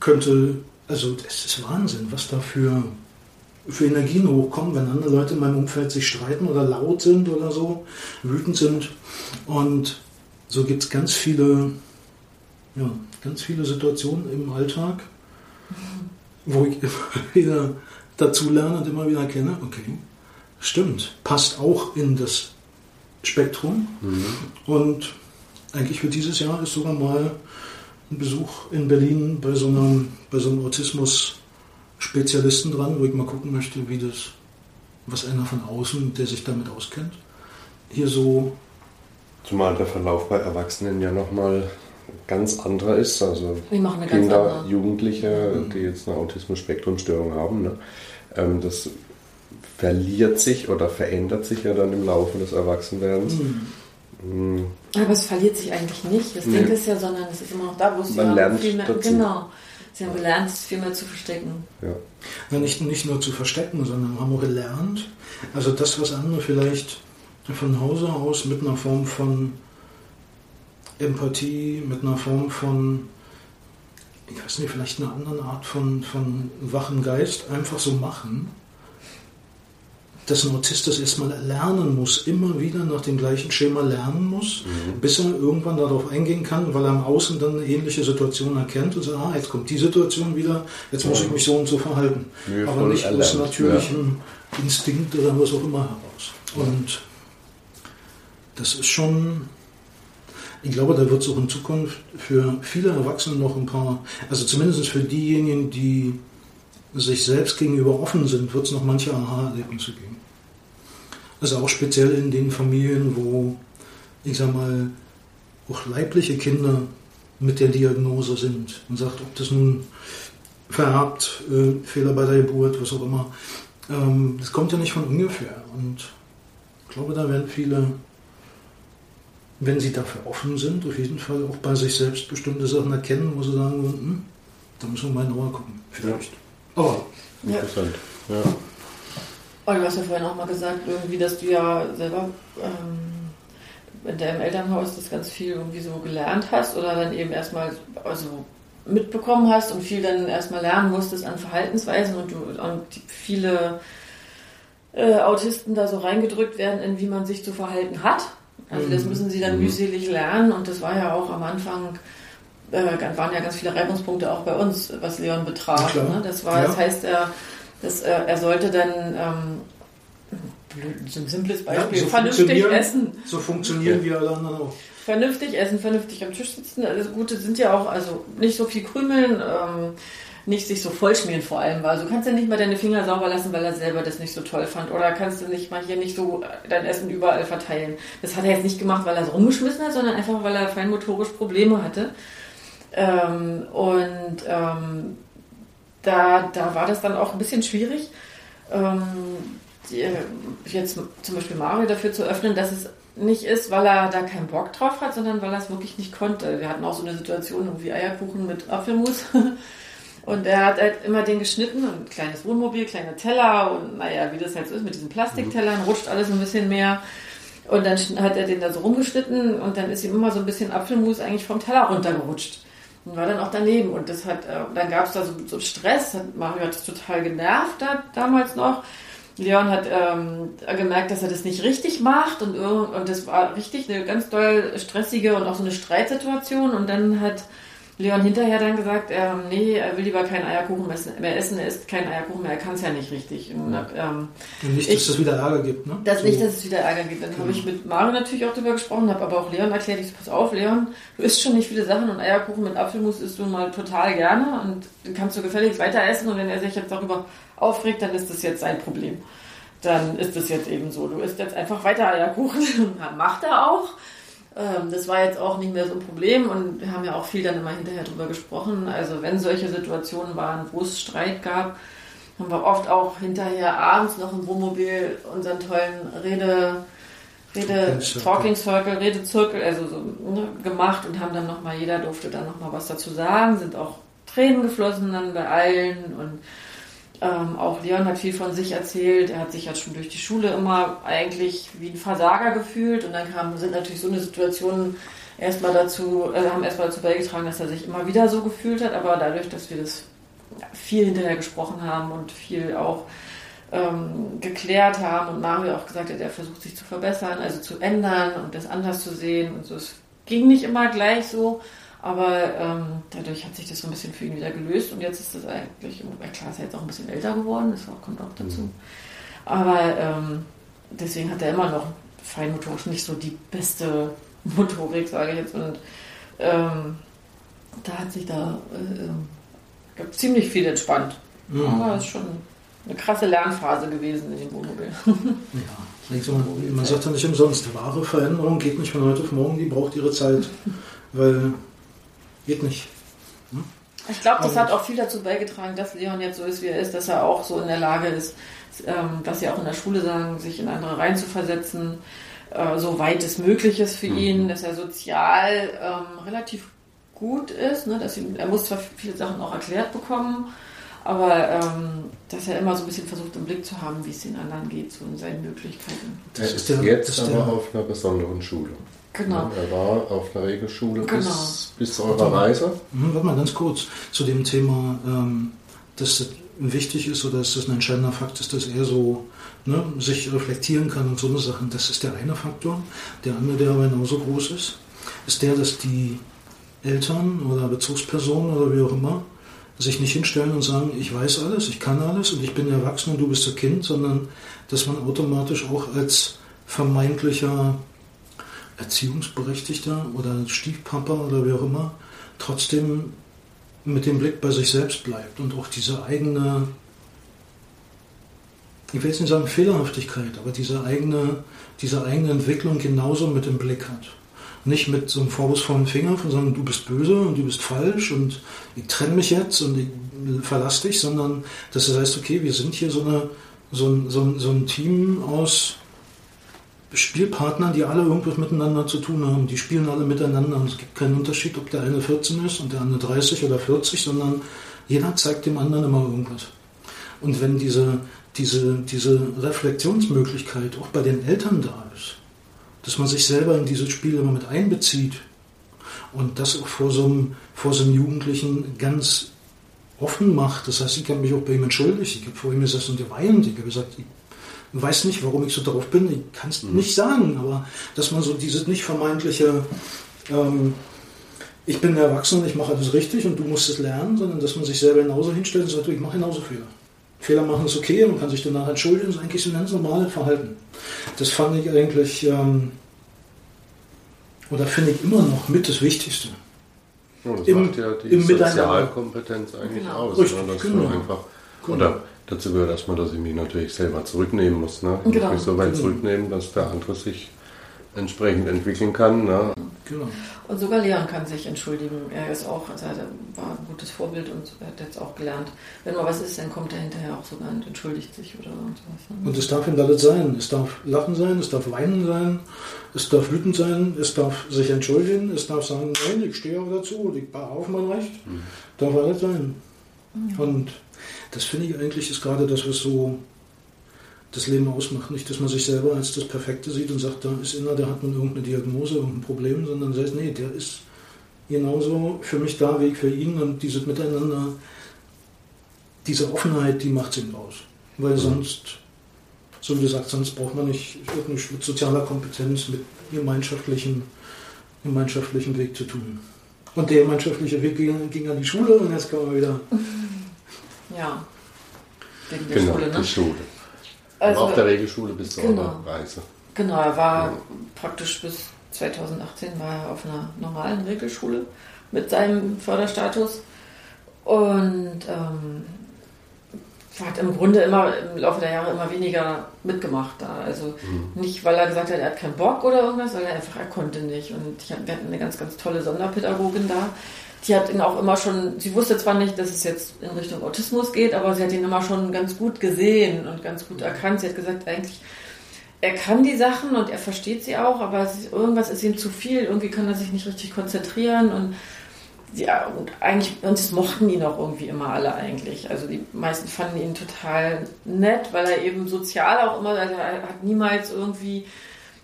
könnte, also das ist Wahnsinn, was da für, für Energien hochkommen, wenn andere Leute in meinem Umfeld sich streiten oder laut sind oder so, wütend sind. Und so gibt es ganz viele, ja, ganz viele Situationen im Alltag, wo ich immer wieder dazu lerne und immer wieder erkenne, okay, stimmt, passt auch in das Spektrum. Mhm. Und eigentlich für dieses Jahr ist sogar mal ein Besuch in Berlin bei so einem, bei so einem Autismus-Spezialisten dran, wo ich mal gucken möchte, wie das, was einer von außen, der sich damit auskennt, hier so. Zumal der Verlauf bei Erwachsenen ja nochmal ganz anderer ist. Also Kinder, Jugendliche, mhm. die jetzt eine Autismus-Spektrum-Störung haben, ne? Ähm, das verliert sich oder verändert sich ja dann im Laufe des Erwachsenwerdens. Mhm. Mhm. Aber es verliert sich eigentlich nicht. Das nee. Ding ist ja, sondern es ist immer noch da, wo es Man lernt viel mehr, dazu. genau. Sie haben gelernt, es viel mehr zu verstecken. Ja. nicht, nicht nur zu verstecken, sondern haben auch gelernt. Also das, was andere vielleicht von Hause aus mit einer Form von Empathie, mit einer Form von, ich weiß nicht, vielleicht einer anderen Art von, von wachen Geist einfach so machen dass ein Autist das erstmal lernen muss, immer wieder nach dem gleichen Schema lernen muss, mhm. bis er irgendwann darauf eingehen kann, weil er im Außen dann eine ähnliche Situation erkennt und sagt, ah, jetzt kommt die Situation wieder, jetzt muss ich mich so und so verhalten. Mühevoll Aber nicht erlernt. aus natürlichem ja. Instinkt oder was auch immer heraus. Und das ist schon, ich glaube, da wird es auch in Zukunft für viele Erwachsene noch ein paar, also zumindest für diejenigen, die sich selbst gegenüber offen sind, wird es noch manche Aha-Erlebnisse geben. Also auch speziell in den Familien, wo, ich sag mal, auch leibliche Kinder mit der Diagnose sind und sagt, ob das nun vererbt, äh, Fehler bei der Geburt, was auch immer. Ähm, das kommt ja nicht von ungefähr. Und ich glaube, da werden viele, wenn sie dafür offen sind, auf jeden Fall auch bei sich selbst bestimmte Sachen erkennen, wo sie sagen, hm, da müssen wir mal genauer gucken. Vielleicht. Ja. Oh, interessant. Ja. Und du hast ja vorhin auch mal gesagt, irgendwie, dass du ja selber ähm, in deinem Elternhaus das ganz viel irgendwie so gelernt hast oder dann eben erstmal also mitbekommen hast und viel dann erstmal lernen musstest an Verhaltensweisen und, du, und viele äh, Autisten da so reingedrückt werden, in wie man sich zu verhalten hat. Also das mhm. müssen sie dann mhm. mühselig lernen und das war ja auch am Anfang äh, waren ja ganz viele Reibungspunkte auch bei uns, was Leon betraf. Ne? Das war, ja. das heißt, er, das, äh, er sollte dann ähm, so ein simples Beispiel, ja, so vernünftig essen. So funktionieren wir alle anderen auch. Vernünftig essen, vernünftig am Tisch sitzen. Alles Gute sind ja auch, also nicht so viel krümeln, ähm, nicht sich so vollschmieren vor allem. Also du kannst ja nicht mal deine Finger sauber lassen, weil er selber das nicht so toll fand. Oder kannst du nicht mal hier nicht so dein Essen überall verteilen. Das hat er jetzt nicht gemacht, weil er es rumgeschmissen hat, sondern einfach, weil er feinmotorisch Probleme hatte. Ähm, und ähm, da, da war das dann auch ein bisschen schwierig, ähm, die, jetzt zum Beispiel Mario dafür zu öffnen, dass es nicht ist, weil er da keinen Bock drauf hat, sondern weil er es wirklich nicht konnte. Wir hatten auch so eine Situation wie Eierkuchen mit Apfelmus. Und er hat halt immer den geschnitten und ein kleines Wohnmobil, kleine Teller und naja, wie das halt so ist mit diesen Plastiktellern, rutscht alles ein bisschen mehr. Und dann hat er den da so rumgeschnitten und dann ist ihm immer so ein bisschen Apfelmus eigentlich vom Teller runtergerutscht und war dann auch daneben. Und das hat, äh, dann gab es da so, so Stress. Mario hat es total genervt da, damals noch. Leon hat ähm, gemerkt, dass er das nicht richtig macht und, und das war richtig eine ganz doll stressige und auch so eine Streitsituation. Und dann hat Leon hinterher dann gesagt, ähm, nee, er will lieber keinen Eierkuchen mehr essen, er isst keinen Eierkuchen mehr, er kann es ja nicht richtig. Und, ähm, und nicht, dass es wieder Ärger gibt, ne? Das so. Nicht, dass es wieder Ärger gibt. Dann genau. habe ich mit Mario natürlich auch darüber gesprochen, habe aber auch Leon erklärt, ich so, pass auf, Leon, du isst schon nicht viele Sachen und Eierkuchen mit Apfelmus isst du mal total gerne und dann kannst du gefälligst weiter essen und wenn er sich jetzt darüber aufregt, dann ist das jetzt sein Problem. Dann ist das jetzt eben so. Du isst jetzt einfach weiter Eierkuchen. Macht er auch. Ähm, das war jetzt auch nicht mehr so ein Problem und wir haben ja auch viel dann immer hinterher drüber gesprochen. Also wenn solche Situationen waren, wo es Streit gab, haben wir oft auch hinterher abends noch im Wohnmobil unseren tollen Rede, Rede Talking Circle, Redezirkel, also so ne, gemacht und haben dann nochmal, jeder durfte dann nochmal was dazu sagen, sind auch Tränen geflossen dann bei allen und ähm, auch Leon hat viel von sich erzählt. Er hat sich ja schon durch die Schule immer eigentlich wie ein Versager gefühlt. Und dann kam, sind natürlich so eine Situation erstmal dazu, äh, haben erstmal dazu beigetragen, dass er sich immer wieder so gefühlt hat. Aber dadurch, dass wir das viel hinterher gesprochen haben und viel auch ähm, geklärt haben und Mario auch gesagt hat, er versucht sich zu verbessern, also zu ändern und das anders zu sehen und so. Es ging nicht immer gleich so. Aber ähm, dadurch hat sich das so ein bisschen für ihn wieder gelöst und jetzt ist das eigentlich, klar, ist er jetzt auch ein bisschen älter geworden, das kommt auch dazu. Mhm. Aber ähm, deswegen hat er immer noch feinmotorisch nicht so die beste Motorik, sage ich jetzt. Und ähm, da hat sich da äh, ziemlich viel entspannt. Mhm. Aber es ist schon eine krasse Lernphase gewesen in dem Wohnmobil. ja, man sagt ja nicht umsonst, wahre Veränderung geht nicht von heute auf morgen, die braucht ihre Zeit. weil geht nicht. Hm? Ich glaube, das hat auch viel dazu beigetragen, dass Leon jetzt so ist, wie er ist, dass er auch so in der Lage ist, ähm, was sie auch in der Schule sagen, sich in andere reinzuversetzen, äh, so weit es möglich ist für mhm. ihn, dass er sozial ähm, relativ gut ist, ne? dass ihm, er muss zwar viele Sachen auch erklärt bekommen, aber ähm, dass er immer so ein bisschen versucht im Blick zu haben, wie es den anderen geht, so in seinen Möglichkeiten. Das ist jetzt aber auf einer besonderen Schule. Genau. Er war auf einer Regelschule genau. bis, bis zu eurer Reise. Mhm, warte mal ganz kurz zu dem Thema, ähm, dass das wichtig ist oder dass das ein entscheidender Fakt ist, dass er so ne, sich reflektieren kann und so eine Sachen. Das ist der eine Faktor. Der andere, der aber genauso groß ist, ist der, dass die Eltern oder Bezugspersonen oder wie auch immer sich nicht hinstellen und sagen, ich weiß alles, ich kann alles und ich bin erwachsen und du bist ein Kind, sondern dass man automatisch auch als vermeintlicher Erziehungsberechtigter oder Stiefpapa oder wie auch immer trotzdem mit dem Blick bei sich selbst bleibt und auch diese eigene, ich will jetzt nicht sagen Fehlerhaftigkeit, aber diese eigene, diese eigene Entwicklung genauso mit im Blick hat. Nicht mit so einem vorwurfsvollen Finger von sagen, du bist böse und du bist falsch und ich trenne mich jetzt und ich verlasse dich, sondern dass du heißt, okay, wir sind hier so, eine, so, ein, so, ein, so ein Team aus Spielpartnern, die alle irgendwas miteinander zu tun haben. Die spielen alle miteinander und es gibt keinen Unterschied, ob der eine 14 ist und der andere 30 oder 40, sondern jeder zeigt dem anderen immer irgendwas. Und wenn diese, diese, diese Reflexionsmöglichkeit auch bei den Eltern da ist, dass man sich selber in dieses Spiel immer mit einbezieht und das auch vor so einem, vor so einem Jugendlichen ganz offen macht. Das heißt, ich habe mich auch bei ihm entschuldigt. Ich habe vor ihm gesagt und geweint. Ich habe gesagt, ich weiß nicht, warum ich so drauf bin. Ich kann es mhm. nicht sagen, aber dass man so dieses nicht vermeintliche, ähm, ich bin erwachsen, ich mache alles richtig und du musst es lernen, sondern dass man sich selber genauso hinstellt und sagt, ich mache genauso Fehler. Fehler machen ist okay, man kann sich danach entschuldigen, das ist eigentlich so ein ganz normales Verhalten. Das fand ich eigentlich, ähm, oder finde ich immer noch mit das Wichtigste. Ja, das Im, macht ja die Sozialkompetenz eigentlich genau. aus. Richtig, ne? dass genau. einfach, genau. Oder dazu gehört erstmal, dass ich mich natürlich selber zurücknehmen muss. Ne? Ich genau. muss mich so weit genau. zurücknehmen, dass der andere sich entsprechend entwickeln kann. Ne? Genau. Und sogar Leon kann sich entschuldigen. Er ist auch, also er war ein gutes Vorbild und er hat jetzt auch gelernt, wenn mal was ist, dann kommt er hinterher auch sogar und entschuldigt sich oder sowas. Ne? Und es darf ihm alles sein. Es darf Lachen sein, es darf Weinen sein, es darf wütend sein, es darf sich entschuldigen, es darf sagen, nein, ich stehe auch dazu, ich baue auf mein Recht. Mhm. Darf alles sein. Mhm. Und das finde ich eigentlich ist gerade das, was so das Leben ausmacht. Nicht, dass man sich selber als das Perfekte sieht und sagt, da ist einer, der hat nun irgendeine Diagnose, irgendein Problem, sondern sagt, nee, der ist genauso für mich da, wie ich für ihn und dieses Miteinander, diese Offenheit, die macht es eben aus. Weil mhm. sonst, so wie gesagt, sonst braucht man nicht, nicht mit sozialer Kompetenz, mit gemeinschaftlichen, gemeinschaftlichen Weg zu tun. Und der gemeinschaftliche Weg ging, ging an die Schule und jetzt kann man wieder. Ja. Wegen der genau, Schule, ne? die Schule. Also, auf der Regelschule bis zur genau. Reise. Genau, er war ja. praktisch bis 2018 war er auf einer normalen Regelschule mit seinem Förderstatus und ähm, hat im Grunde immer im Laufe der Jahre immer weniger mitgemacht da. Also mhm. nicht, weil er gesagt hat, er hat keinen Bock oder irgendwas, sondern einfach, er konnte nicht. Und ich, wir hatten eine ganz, ganz tolle Sonderpädagogin da, die hat ihn auch immer schon, sie wusste zwar nicht, dass es jetzt in Richtung Autismus geht, aber sie hat ihn immer schon ganz gut gesehen und ganz gut erkannt. Sie hat gesagt, eigentlich, er kann die Sachen und er versteht sie auch, aber irgendwas ist ihm zu viel, irgendwie kann er sich nicht richtig konzentrieren und ja, und eigentlich, uns mochten ihn auch irgendwie immer alle eigentlich. Also die meisten fanden ihn total nett, weil er eben sozial auch immer, also er hat niemals irgendwie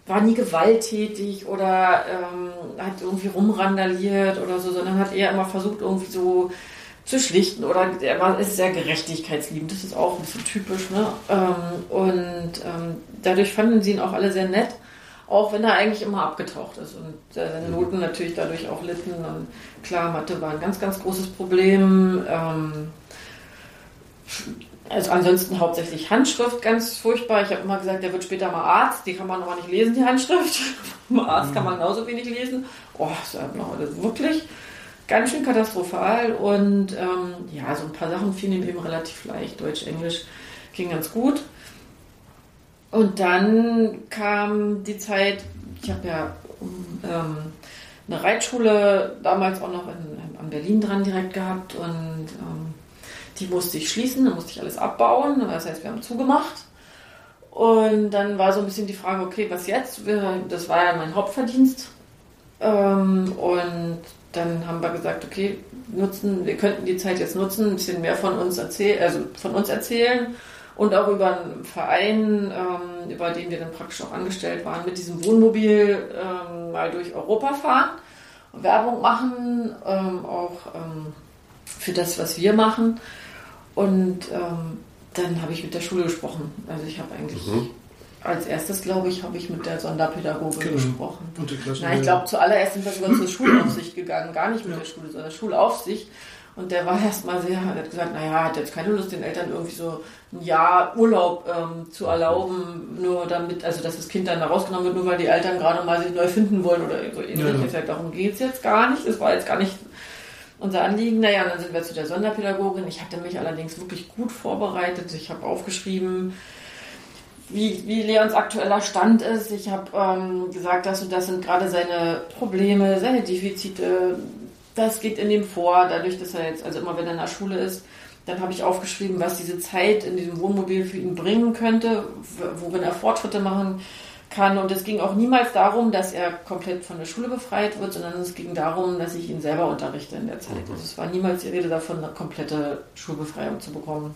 war nie gewalttätig oder ähm, hat irgendwie rumrandaliert oder so, sondern hat eher immer versucht, irgendwie so zu schlichten oder er war, ist sehr gerechtigkeitsliebend. Das ist auch ein bisschen typisch. Ne? Ähm, und ähm, dadurch fanden sie ihn auch alle sehr nett, auch wenn er eigentlich immer abgetaucht ist und seine mhm. Noten natürlich dadurch auch litten. Und klar, Mathe war ein ganz, ganz großes Problem. Ähm, also ansonsten hauptsächlich Handschrift, ganz furchtbar. Ich habe immer gesagt, der wird später mal Arzt. Die kann man aber nicht lesen, die Handschrift. Arzt kann man genauso wenig lesen. Oh, das ist wirklich ganz schön katastrophal. Und ähm, ja, so ein paar Sachen fielen ihm eben relativ leicht. Deutsch, Englisch ging ganz gut. Und dann kam die Zeit, ich habe ja ähm, eine Reitschule damals auch noch in, an Berlin dran direkt gehabt und ähm, die musste ich schließen, dann musste ich alles abbauen. Das heißt, wir haben zugemacht. Und dann war so ein bisschen die Frage, okay, was jetzt? Das war ja mein Hauptverdienst. Ähm, und dann haben wir gesagt, okay, nutzen, wir könnten die Zeit jetzt nutzen, ein bisschen mehr von uns erzählen, also von uns erzählen und auch über einen Verein, ähm, über den wir dann praktisch auch angestellt waren, mit diesem Wohnmobil ähm, mal durch Europa fahren, Werbung machen, ähm, auch ähm, für das, was wir machen. Und ähm, dann habe ich mit der Schule gesprochen. Also ich habe eigentlich mhm. als erstes, glaube ich, habe ich mit der Sonderpädagogin genau. gesprochen. Und die Nein, ich glaube, zuallererst sind wir sogar zur Schulaufsicht gegangen. Gar nicht mit ja. der Schule, sondern Schulaufsicht. Und der war erstmal sehr, hat gesagt, naja, hat jetzt keine Lust, den Eltern irgendwie so ein Jahr Urlaub ähm, zu erlauben, nur damit, also dass das Kind dann da rausgenommen wird, nur weil die Eltern gerade mal sich neu finden wollen oder so ähnlich. Ja, ja. Gesagt, darum geht es jetzt gar nicht. Es war jetzt gar nicht unser Anliegen. Naja, dann sind wir zu der Sonderpädagogin. Ich hatte mich allerdings wirklich gut vorbereitet. Ich habe aufgeschrieben, wie, wie Leons aktueller Stand ist. Ich habe ähm, gesagt, dass und das sind gerade seine Probleme, seine Defizite. Das geht in dem vor, dadurch, dass er jetzt, also immer wenn er in der Schule ist, dann habe ich aufgeschrieben, was diese Zeit in diesem Wohnmobil für ihn bringen könnte, worin er Fortschritte machen kann. Und es ging auch niemals darum, dass er komplett von der Schule befreit wird, sondern es ging darum, dass ich ihn selber unterrichte in der Zeit. Mhm. Also es war niemals die Rede davon, eine komplette Schulbefreiung zu bekommen.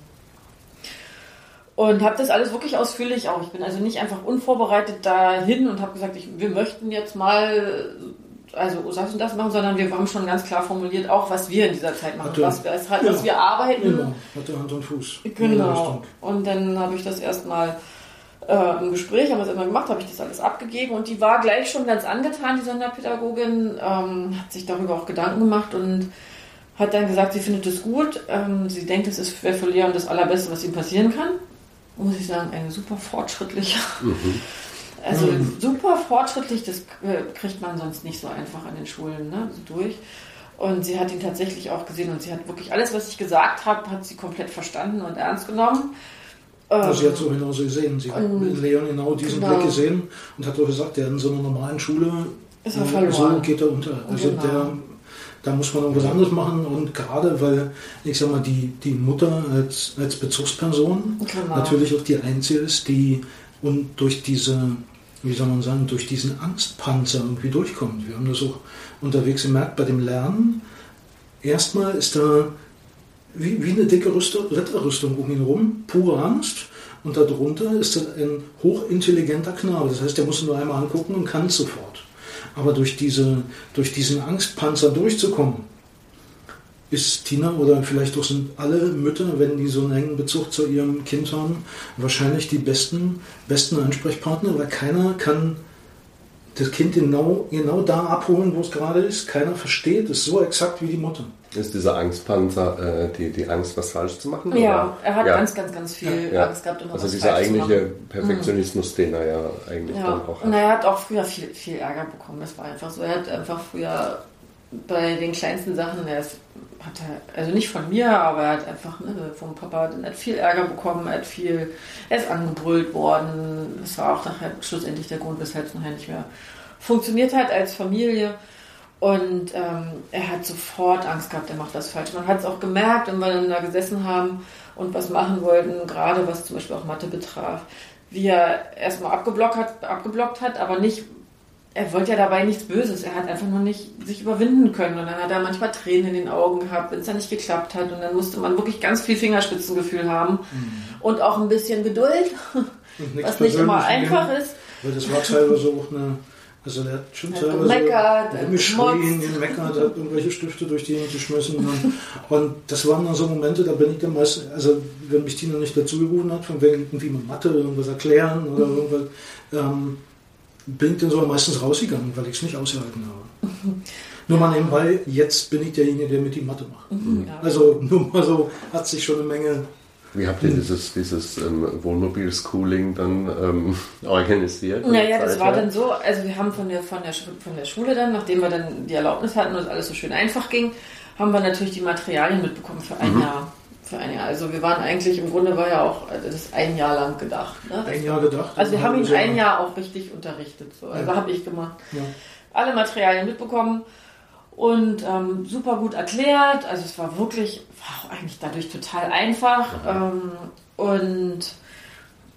Und habe das alles wirklich ausführlich auch. Ich bin also nicht einfach unvorbereitet dahin und habe gesagt, ich, wir möchten jetzt mal also das und das machen, sondern wir haben schon ganz klar formuliert, auch was wir in dieser Zeit machen, was, wir, was ja, wir arbeiten. Genau, hatte Hand und Fuß. Genau. Und dann habe ich das erstmal äh, im Gespräch, haben wir es immer gemacht, habe ich das alles abgegeben und die war gleich schon ganz angetan, die Sonderpädagogin, ähm, hat sich darüber auch Gedanken gemacht und hat dann gesagt, sie findet es gut, ähm, sie denkt, es ist für Leon das Allerbeste, was ihm passieren kann. Muss ich sagen, eine super fortschrittliche. Mhm. Also mhm. super fortschrittlich, das kriegt man sonst nicht so einfach an den Schulen ne, so durch. Und sie hat ihn tatsächlich auch gesehen und sie hat wirklich alles, was ich gesagt habe, hat sie komplett verstanden und ernst genommen. Ähm, sie hat so genauso gesehen. Sie hat in Leon genau diesen genau. Blick gesehen und hat auch gesagt, der in so einer normalen Schule ist er verloren. so geht er unter. Also genau. der, da muss man irgendwas anderes machen und gerade weil, ich sag mal, die, die Mutter als, als Bezugsperson genau. natürlich auch die einzige ist, die und durch diese, wie soll man sagen, durch diesen Angstpanzer irgendwie durchkommt. Wir haben das auch unterwegs gemerkt bei dem Lernen. Erstmal ist da wie, wie eine dicke Rüstung, Ritterrüstung um ihn herum, pure Angst. Und darunter ist ein hochintelligenter Knabe. Das heißt, der muss nur einmal angucken und kann es sofort. Aber durch, diese, durch diesen Angstpanzer durchzukommen, ist Tina oder vielleicht auch sind alle Mütter, wenn die so einen engen Bezug zu ihrem Kind haben, wahrscheinlich die besten, besten Ansprechpartner, weil keiner kann das Kind genau, genau da abholen, wo es gerade ist. Keiner versteht es so exakt wie die Mutter. Ist dieser Angstpanzer äh, die, die Angst, was falsch zu machen? Ja, oder? er hat ja. ganz, ganz, ganz viel ja. Angst gehabt. Immer also dieser eigentliche Perfektionismus, mhm. den er ja eigentlich ja. dann auch hat. Und er hat auch früher viel, viel Ärger bekommen. Das war einfach so. Er hat einfach früher bei den kleinsten Sachen, er ist, hat er, also nicht von mir, aber er hat einfach ne, vom Papa er hat viel Ärger bekommen, er hat viel, er ist angebrüllt worden. Das war auch nachher schlussendlich der Grund, weshalb es nachher nicht mehr funktioniert hat als Familie. Und ähm, er hat sofort Angst gehabt, er macht das falsch. Man hat es auch gemerkt, wenn wir dann da gesessen haben und was machen wollten, gerade was zum Beispiel auch Mathe betraf, wie er erstmal abgeblockt hat, abgeblockt hat, aber nicht, er wollte ja dabei nichts Böses. Er hat einfach nur nicht sich überwinden können. Und dann hat er manchmal Tränen in den Augen gehabt, wenn es dann nicht geklappt hat. Und dann musste man wirklich ganz viel Fingerspitzengefühl haben mhm. und auch ein bisschen Geduld, was nicht immer einfach ist. Weil das war teilweise auch eine also der hat schon teilweise meckert, rumgeschrien, gemeckert, hat irgendwelche Stifte durch die Gegend geschmissen. Und, und, das waren dann so Momente, da bin ich dann meist, also wenn mich Tina nicht dazu gerufen hat, von wegen irgendwie mit Mathe irgendwas erklären oder irgendwas, ähm, bin ich dann so meistens rausgegangen, weil ich es nicht ausgehalten habe. Nur mal nebenbei, jetzt bin ich derjenige, der mit die Mathe macht. Mhm, ja. Also nur mal so, hat sich schon eine Menge Wie habt ihr dieses, dieses ähm, Wohnmobil-Schooling dann ähm, organisiert? Naja, das war dann so, also wir haben von der, von, der, von der Schule dann, nachdem wir dann die Erlaubnis hatten und es alles so schön einfach ging, haben wir natürlich die Materialien mitbekommen für ein mhm. Jahr. Für ein Jahr. Also wir waren eigentlich, im Grunde war ja auch das ist ein Jahr lang gedacht. Ne? Ein Jahr gedacht? Also wir haben ihn ein Jahr auch richtig unterrichtet. So. Also ja. habe ich gemacht. Ja. Alle Materialien mitbekommen und ähm, super gut erklärt. Also es war wirklich, war auch eigentlich dadurch total einfach. Ähm, und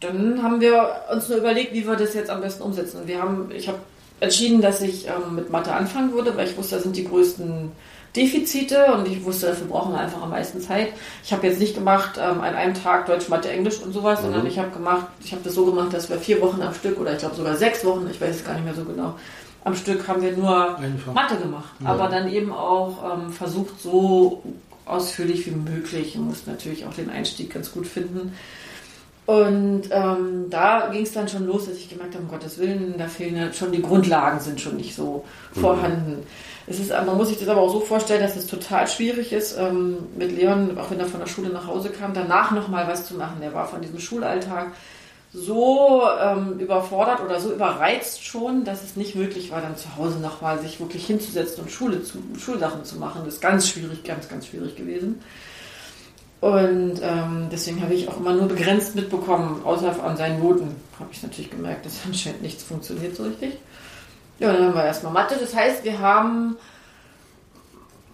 dann haben wir uns nur überlegt, wie wir das jetzt am besten umsetzen. Wir haben, ich habe entschieden, dass ich ähm, mit Mathe anfangen würde, weil ich wusste, da sind die größten Defizite und ich wusste, dafür brauchen wir einfach am meisten Zeit. Ich habe jetzt nicht gemacht ähm, an einem Tag Deutsch, Mathe, Englisch und sowas, mhm. sondern ich habe gemacht, ich habe das so gemacht, dass wir vier Wochen am Stück oder ich glaube sogar sechs Wochen, ich weiß es gar nicht mehr so genau, am Stück haben wir nur einfach. Mathe gemacht, ja. aber dann eben auch ähm, versucht so ausführlich wie möglich. Ich musste natürlich auch den Einstieg ganz gut finden. Und ähm, da ging es dann schon los, dass ich gemerkt habe, um Gottes Willen, da fehlen schon die Grundlagen, sind schon nicht so mhm. Es ist, man muss sich das aber auch so vorstellen, dass es total schwierig ist, ähm, mit Leon, auch wenn er von der Schule nach Hause kam, danach nochmal was zu machen. Er war von diesem Schulalltag so ähm, überfordert oder so überreizt schon, dass es nicht möglich war, dann zu Hause nochmal sich wirklich hinzusetzen und Schule zu, Schulsachen zu machen. Das ist ganz schwierig, ganz, ganz schwierig gewesen. Und ähm, deswegen habe ich auch immer nur begrenzt mitbekommen, außer an seinen Noten habe ich natürlich gemerkt, dass anscheinend nichts funktioniert so richtig. Ja, dann haben wir erstmal Mathe. Das heißt, wir haben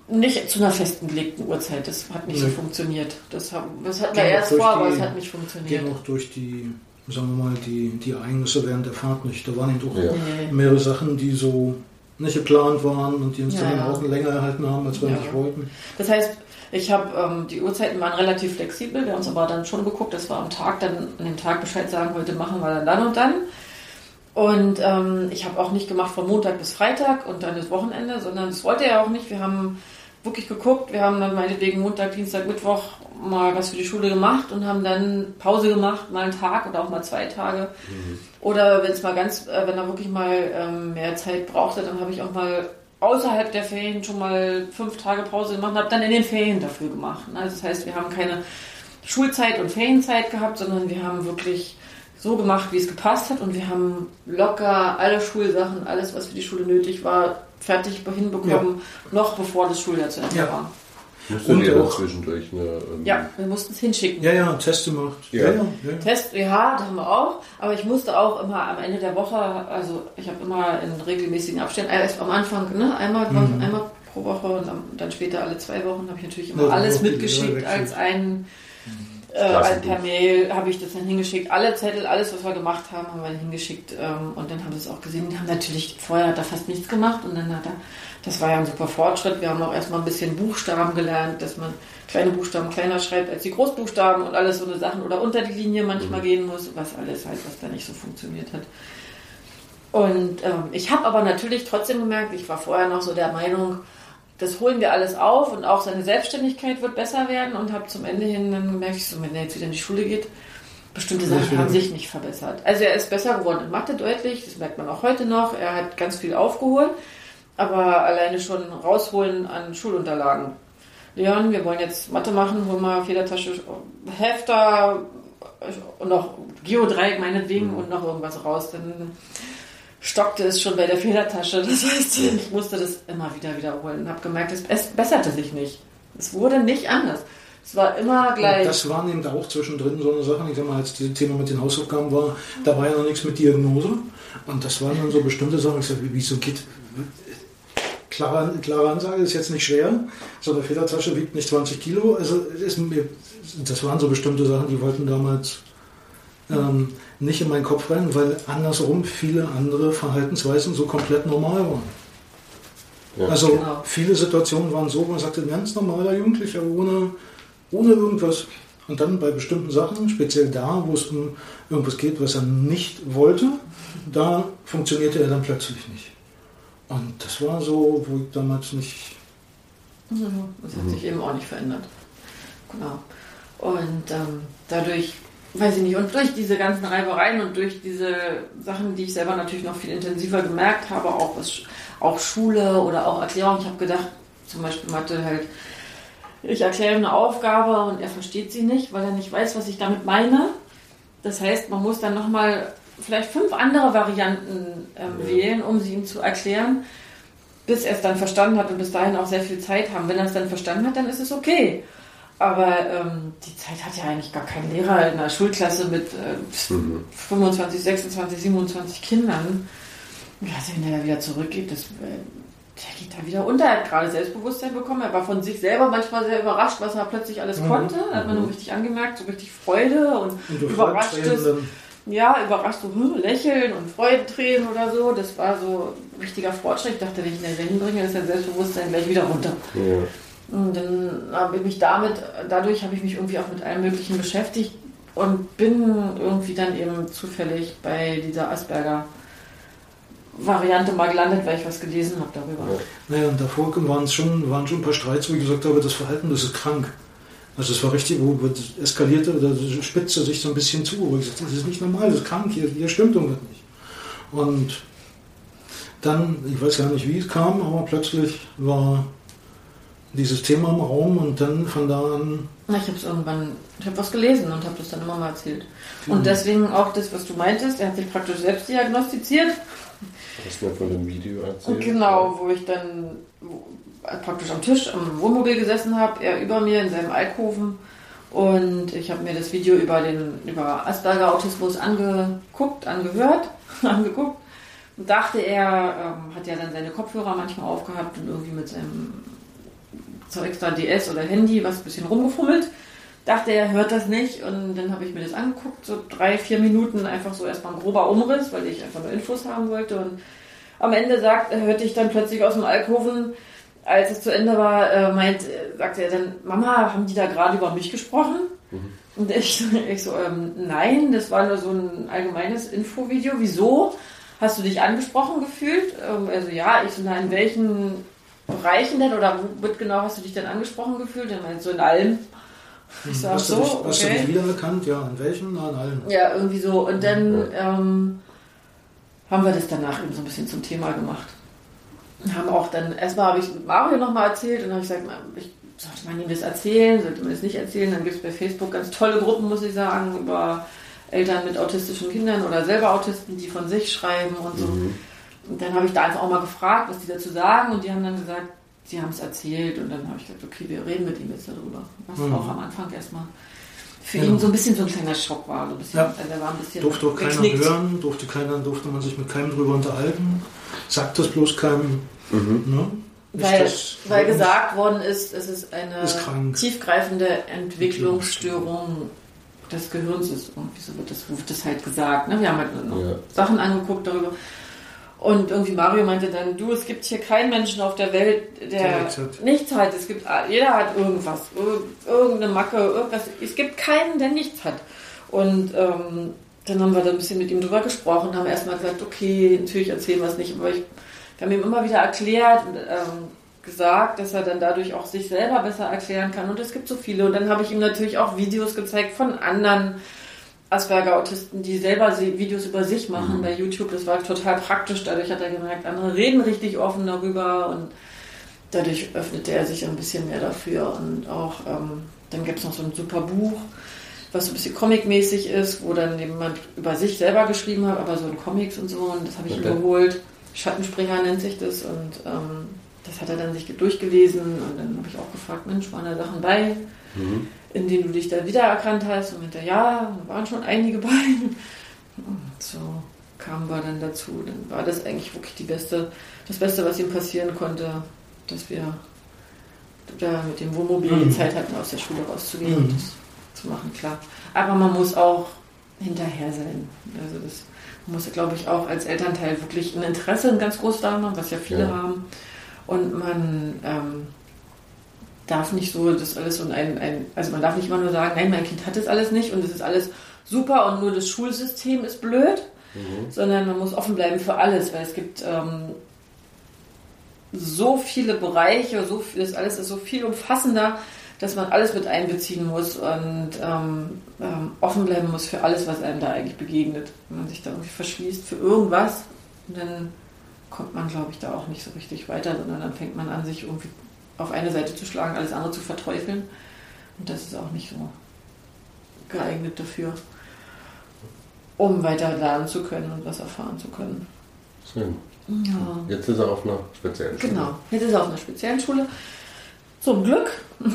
nicht zu einer festgelegten Uhrzeit. Das hat nicht nee. so funktioniert. Das, haben, das hatten wir erst vor, aber es hat nicht funktioniert. Geht auch durch die, sagen wir mal, die, die Ereignisse während der Fahrt nicht. Da waren eben auch ja. mehrere Sachen, die so nicht geplant waren und die uns ja, dann ja. auch länger erhalten haben, als wir ja. nicht wollten. Das heißt, ich habe ähm, die Uhrzeiten waren relativ flexibel. Wir haben uns aber dann schon geguckt, dass wir am Tag dann an dem Tag Bescheid sagen, heute machen wir dann dann und dann. Und ähm, ich habe auch nicht gemacht von Montag bis Freitag und dann das Wochenende, sondern das wollte er auch nicht. Wir haben wirklich geguckt, wir haben dann meinetwegen Montag, Dienstag, Mittwoch mal was für die Schule gemacht und haben dann Pause gemacht, mal einen Tag oder auch mal zwei Tage. Mhm. Oder wenn es mal ganz, äh, wenn er wirklich mal ähm, mehr Zeit brauchte, dann habe ich auch mal außerhalb der Ferien schon mal fünf Tage Pause gemacht und habe dann in den Ferien dafür gemacht. Ne? Also das heißt, wir haben keine Schulzeit und Ferienzeit gehabt, sondern wir haben wirklich so gemacht, wie es gepasst hat. Und wir haben locker alle Schulsachen, alles, was für die Schule nötig war, fertig hinbekommen, ja. noch bevor das Schuljahr zu Ende ja. war. Musstet ihr auch zwischendurch eine. Ähm ja, wir mussten es hinschicken. Ja, ja, Test gemacht. Ja. Ja, ja. Test, ja, da haben wir auch. Aber ich musste auch immer am Ende der Woche, also ich habe immer in regelmäßigen Abständen, erst am Anfang, ne, einmal, mhm. einmal pro Woche und dann später alle zwei Wochen habe ich natürlich immer alles mitgeschickt als ein äh, per Mail habe ich das dann hingeschickt. Alle Zettel, alles, was wir gemacht haben, haben wir dann hingeschickt. Ähm, und dann haben sie es auch gesehen. Die haben natürlich, vorher hat er fast nichts gemacht. Und dann hat er, das war ja ein super Fortschritt. Wir haben auch erstmal ein bisschen Buchstaben gelernt, dass man kleine Buchstaben kleiner schreibt als die Großbuchstaben und alles so eine Sachen. Oder unter die Linie manchmal mhm. gehen muss, was alles halt, was da nicht so funktioniert hat. Und ähm, ich habe aber natürlich trotzdem gemerkt, ich war vorher noch so der Meinung, das holen wir alles auf und auch seine Selbstständigkeit wird besser werden und habe zum Ende hin dann gemerkt, so, wenn er jetzt wieder in die Schule geht, bestimmte Sachen haben sich nicht verbessert. Also er ist besser geworden in Mathe deutlich, das merkt man auch heute noch. Er hat ganz viel aufgeholt, aber alleine schon rausholen an Schulunterlagen. Leon, wir wollen jetzt Mathe machen, hol mal Federtasche, Hefter und noch Geodreieck meinetwegen mhm. und noch irgendwas raus. Dann stockte es schon bei der Federtasche. Das heißt, ich musste das immer wieder wiederholen und habe gemerkt, es besserte sich nicht. Es wurde nicht anders. Es war immer gleich. Und das waren eben auch zwischendrin so eine Sache. Ich sag mal, als dieses Thema mit den Hausaufgaben war, da war ja noch nichts mit Diagnose. Und das waren dann so bestimmte Sachen. Ich sag, wie so geht. Klare, klare Ansage ist jetzt nicht schwer. So eine Federtasche wiegt nicht 20 Kilo. Also das waren so bestimmte Sachen, die wollten damals ähm, nicht in meinen Kopf rein, weil andersrum viele andere Verhaltensweisen so komplett normal waren. Ja. Also genau. viele Situationen waren so, man sagte, ein ganz normaler Jugendlicher ohne, ohne irgendwas. Und dann bei bestimmten Sachen, speziell da, wo es um irgendwas geht, was er nicht wollte, da funktionierte er dann plötzlich nicht. Und das war so, wo ich damals nicht. Das hat sich eben auch nicht verändert. Genau. Und ähm, dadurch weiß ich nicht, und durch diese ganzen Reibereien und durch diese Sachen, die ich selber natürlich noch viel intensiver gemerkt habe, auch, was, auch Schule oder auch Erklärung, ich habe gedacht, zum Beispiel Mathe halt, ich erkläre ihm eine Aufgabe und er versteht sie nicht, weil er nicht weiß, was ich damit meine. Das heißt, man muss dann nochmal vielleicht fünf andere Varianten ähm, ja. wählen, um sie ihm zu erklären, bis er es dann verstanden hat und bis dahin auch sehr viel Zeit haben. Wenn er es dann verstanden hat, dann ist es okay. Aber ähm, die Zeit hat ja eigentlich gar kein Lehrer in einer Schulklasse mit äh, mhm. 25, 26, 27 Kindern. Ja, wenn er da wieder zurückgeht, das, äh, der geht da wieder unter. Er hat gerade Selbstbewusstsein bekommen. Er war von sich selber manchmal sehr überrascht, was er plötzlich alles mhm. konnte. Da hat man mhm. richtig angemerkt, so richtig Freude und, und überraschtes. Ja, überrascht so hm, Lächeln und Freudentränen oder so. Das war so ein richtiger Fortschritt. Ich dachte, wenn ich ihn da hinbringe, ist sein Selbstbewusstsein gleich wieder runter. Ja. Und dann habe ich mich damit, dadurch habe ich mich irgendwie auch mit allem Möglichen beschäftigt und bin irgendwie dann eben zufällig bei dieser Asperger Variante mal gelandet, weil ich was gelesen habe darüber. Naja, und davor waren es schon, waren schon ein paar Streits, wo ich gesagt habe, das Verhalten, das ist krank. Also es war richtig, wo es eskalierte oder spitzte sich so ein bisschen zu, wo ich sagte, das ist nicht normal, das ist krank, hier, hier stimmt irgendwas nicht. Und dann, ich weiß gar nicht, wie es kam, aber plötzlich war dieses Thema im Raum und dann von da an. Na, ich habe es irgendwann, ich habe was gelesen und habe das dann immer mal erzählt. Und mhm. deswegen auch das, was du meintest, er hat sich praktisch selbst diagnostiziert. Hast du mir von dem Video erzählt? Genau, wo ich dann wo, praktisch am Tisch am Wohnmobil gesessen habe, er über mir in seinem Alkoven und ich habe mir das Video über den über Asperger Autismus angeguckt, angehört, angeguckt und dachte, er ähm, hat ja dann seine Kopfhörer manchmal aufgehabt und irgendwie mit seinem so extra DS oder Handy was ein bisschen rumgefummelt. Dachte, er hört das nicht und dann habe ich mir das angeguckt, so drei, vier Minuten einfach so erstmal ein grober Umriss, weil ich einfach nur Infos haben wollte und am Ende sagt, hörte ich dann plötzlich aus dem Alkoven, als es zu Ende war, äh, meint, äh, sagte er dann, Mama, haben die da gerade über mich gesprochen? Mhm. Und ich, ich so, ähm, nein, das war nur so ein allgemeines Infovideo. Wieso? Hast du dich angesprochen gefühlt? Ähm, also ja, ich so, na, in welchen Bereichen denn oder womit genau hast du dich denn angesprochen gefühlt? Er meint so in allem. Ich hm, so, hast, so, du dich, okay. hast du dich wiedererkannt? Ja, in welchen? Na, in allen. Ja, irgendwie so. Und dann ähm, haben wir das danach eben so ein bisschen zum Thema gemacht haben auch dann, erstmal habe ich Mario nochmal erzählt und dann habe ich gesagt, ich, sollte man ihm das erzählen, sollte man das nicht erzählen, dann gibt es bei Facebook ganz tolle Gruppen, muss ich sagen, über Eltern mit autistischen Kindern oder selber Autisten, die von sich schreiben und so. Mhm. Und dann habe ich da einfach auch mal gefragt, was die dazu sagen und die haben dann gesagt, sie haben es erzählt und dann habe ich gesagt, okay, wir reden mit ihm jetzt darüber. Was mhm. auch am Anfang erstmal für ja. ihn so ein bisschen so ein kleiner Schock war. So ein bisschen, ja. also er war ein bisschen durfte auch keiner hören, durfte, keiner, durfte man sich mit keinem drüber unterhalten. Sagt das bloß keinem. Mhm. Ne? Weil, weil gesagt worden ist, es ist eine ist tiefgreifende Entwicklungsstörung des Gehirns ist. Irgendwie so wird das, wird das halt gesagt. Ne? Wir haben halt noch ja. Sachen angeguckt darüber. Und irgendwie Mario meinte dann, du, es gibt hier keinen Menschen auf der Welt, der, nichts hat. nichts hat. Es gibt, jeder hat irgendwas, irgendeine Macke, irgendwas. Es gibt keinen, der nichts hat. Und ähm, dann haben wir da ein bisschen mit ihm drüber gesprochen, haben erstmal gesagt, okay, natürlich erzählen wir es nicht, aber ich, wir haben ihm immer wieder erklärt und ähm, gesagt, dass er dann dadurch auch sich selber besser erklären kann. Und es gibt so viele. Und dann habe ich ihm natürlich auch Videos gezeigt von anderen Asperger-Autisten, die selber Videos über sich machen mhm. bei YouTube. Das war total praktisch. Dadurch hat er gemerkt, andere reden richtig offen darüber und dadurch öffnete er sich ein bisschen mehr dafür. Und auch, ähm, dann gibt es noch so ein super Buch, was so ein bisschen comic-mäßig ist, wo dann jemand über sich selber geschrieben hat, aber so in Comics und so. Und das habe ich okay. ihm geholt. Schattenspringer nennt sich das. Und ähm, das hat er dann sich durchgelesen. Und dann habe ich auch gefragt, Mensch, waren da Sachen bei? Mhm in denen du dich da wiedererkannt hast und meinte, ja, da waren schon einige bei. Und so kamen wir dann dazu. Dann war das eigentlich wirklich die beste, das Beste, was ihm passieren konnte, dass wir da mit dem Wohnmobil mhm. die Zeit hatten, aus der Schule rauszugehen mhm. und das zu machen, klar. Aber man muss auch hinterher sein. Also das man muss, glaube ich, auch als Elternteil wirklich ein Interesse ein ganz groß daran haben, was ja viele ja. haben. Und man ähm, darf nicht so das alles und ein, ein, also man darf nicht immer nur sagen, nein, mein Kind hat das alles nicht und es ist alles super und nur das Schulsystem ist blöd, mhm. sondern man muss offen bleiben für alles, weil es gibt ähm, so viele Bereiche, so viel, das alles ist so viel umfassender, dass man alles mit einbeziehen muss und ähm, ähm, offen bleiben muss für alles, was einem da eigentlich begegnet. Wenn man sich da irgendwie verschließt für irgendwas, dann kommt man, glaube ich, da auch nicht so richtig weiter, sondern dann fängt man an, sich irgendwie auf eine Seite zu schlagen, alles andere zu verteufeln. Und das ist auch nicht so geeignet dafür, um weiter lernen zu können und was erfahren zu können. Schön. Ja. Jetzt ist er auf einer speziellen Schule. Genau, jetzt ist er auf einer speziellen Schule. Zum Glück.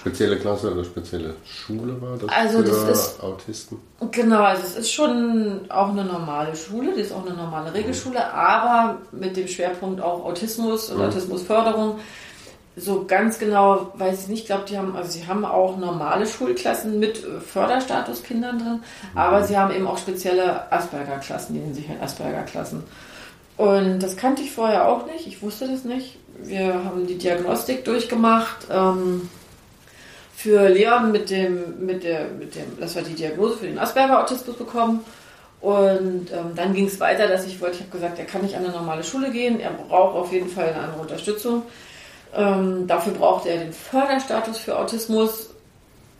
Spezielle Klasse oder spezielle Schule war das Also für das ist- Autisten? Genau, also es ist schon auch eine normale Schule, die ist auch eine normale Regelschule, aber mit dem Schwerpunkt auch Autismus und Mhm. Autismusförderung. So ganz genau weiß ich nicht, ich glaube, die haben, also sie haben auch normale Schulklassen mit äh, Förderstatuskindern drin, aber sie haben eben auch spezielle Asperger-Klassen, die nennen sich halt Asperger-Klassen. Und das kannte ich vorher auch nicht, ich wusste das nicht. Wir haben die Diagnostik durchgemacht. Ähm, für Leon mit dem, mit der, mit dem, das war die Diagnose für den Asperger-Autismus bekommen. Und ähm, dann ging es weiter, dass ich wollte, ich habe gesagt, er kann nicht an eine normale Schule gehen, er braucht auf jeden Fall eine andere Unterstützung. Ähm, dafür brauchte er den Förderstatus für Autismus.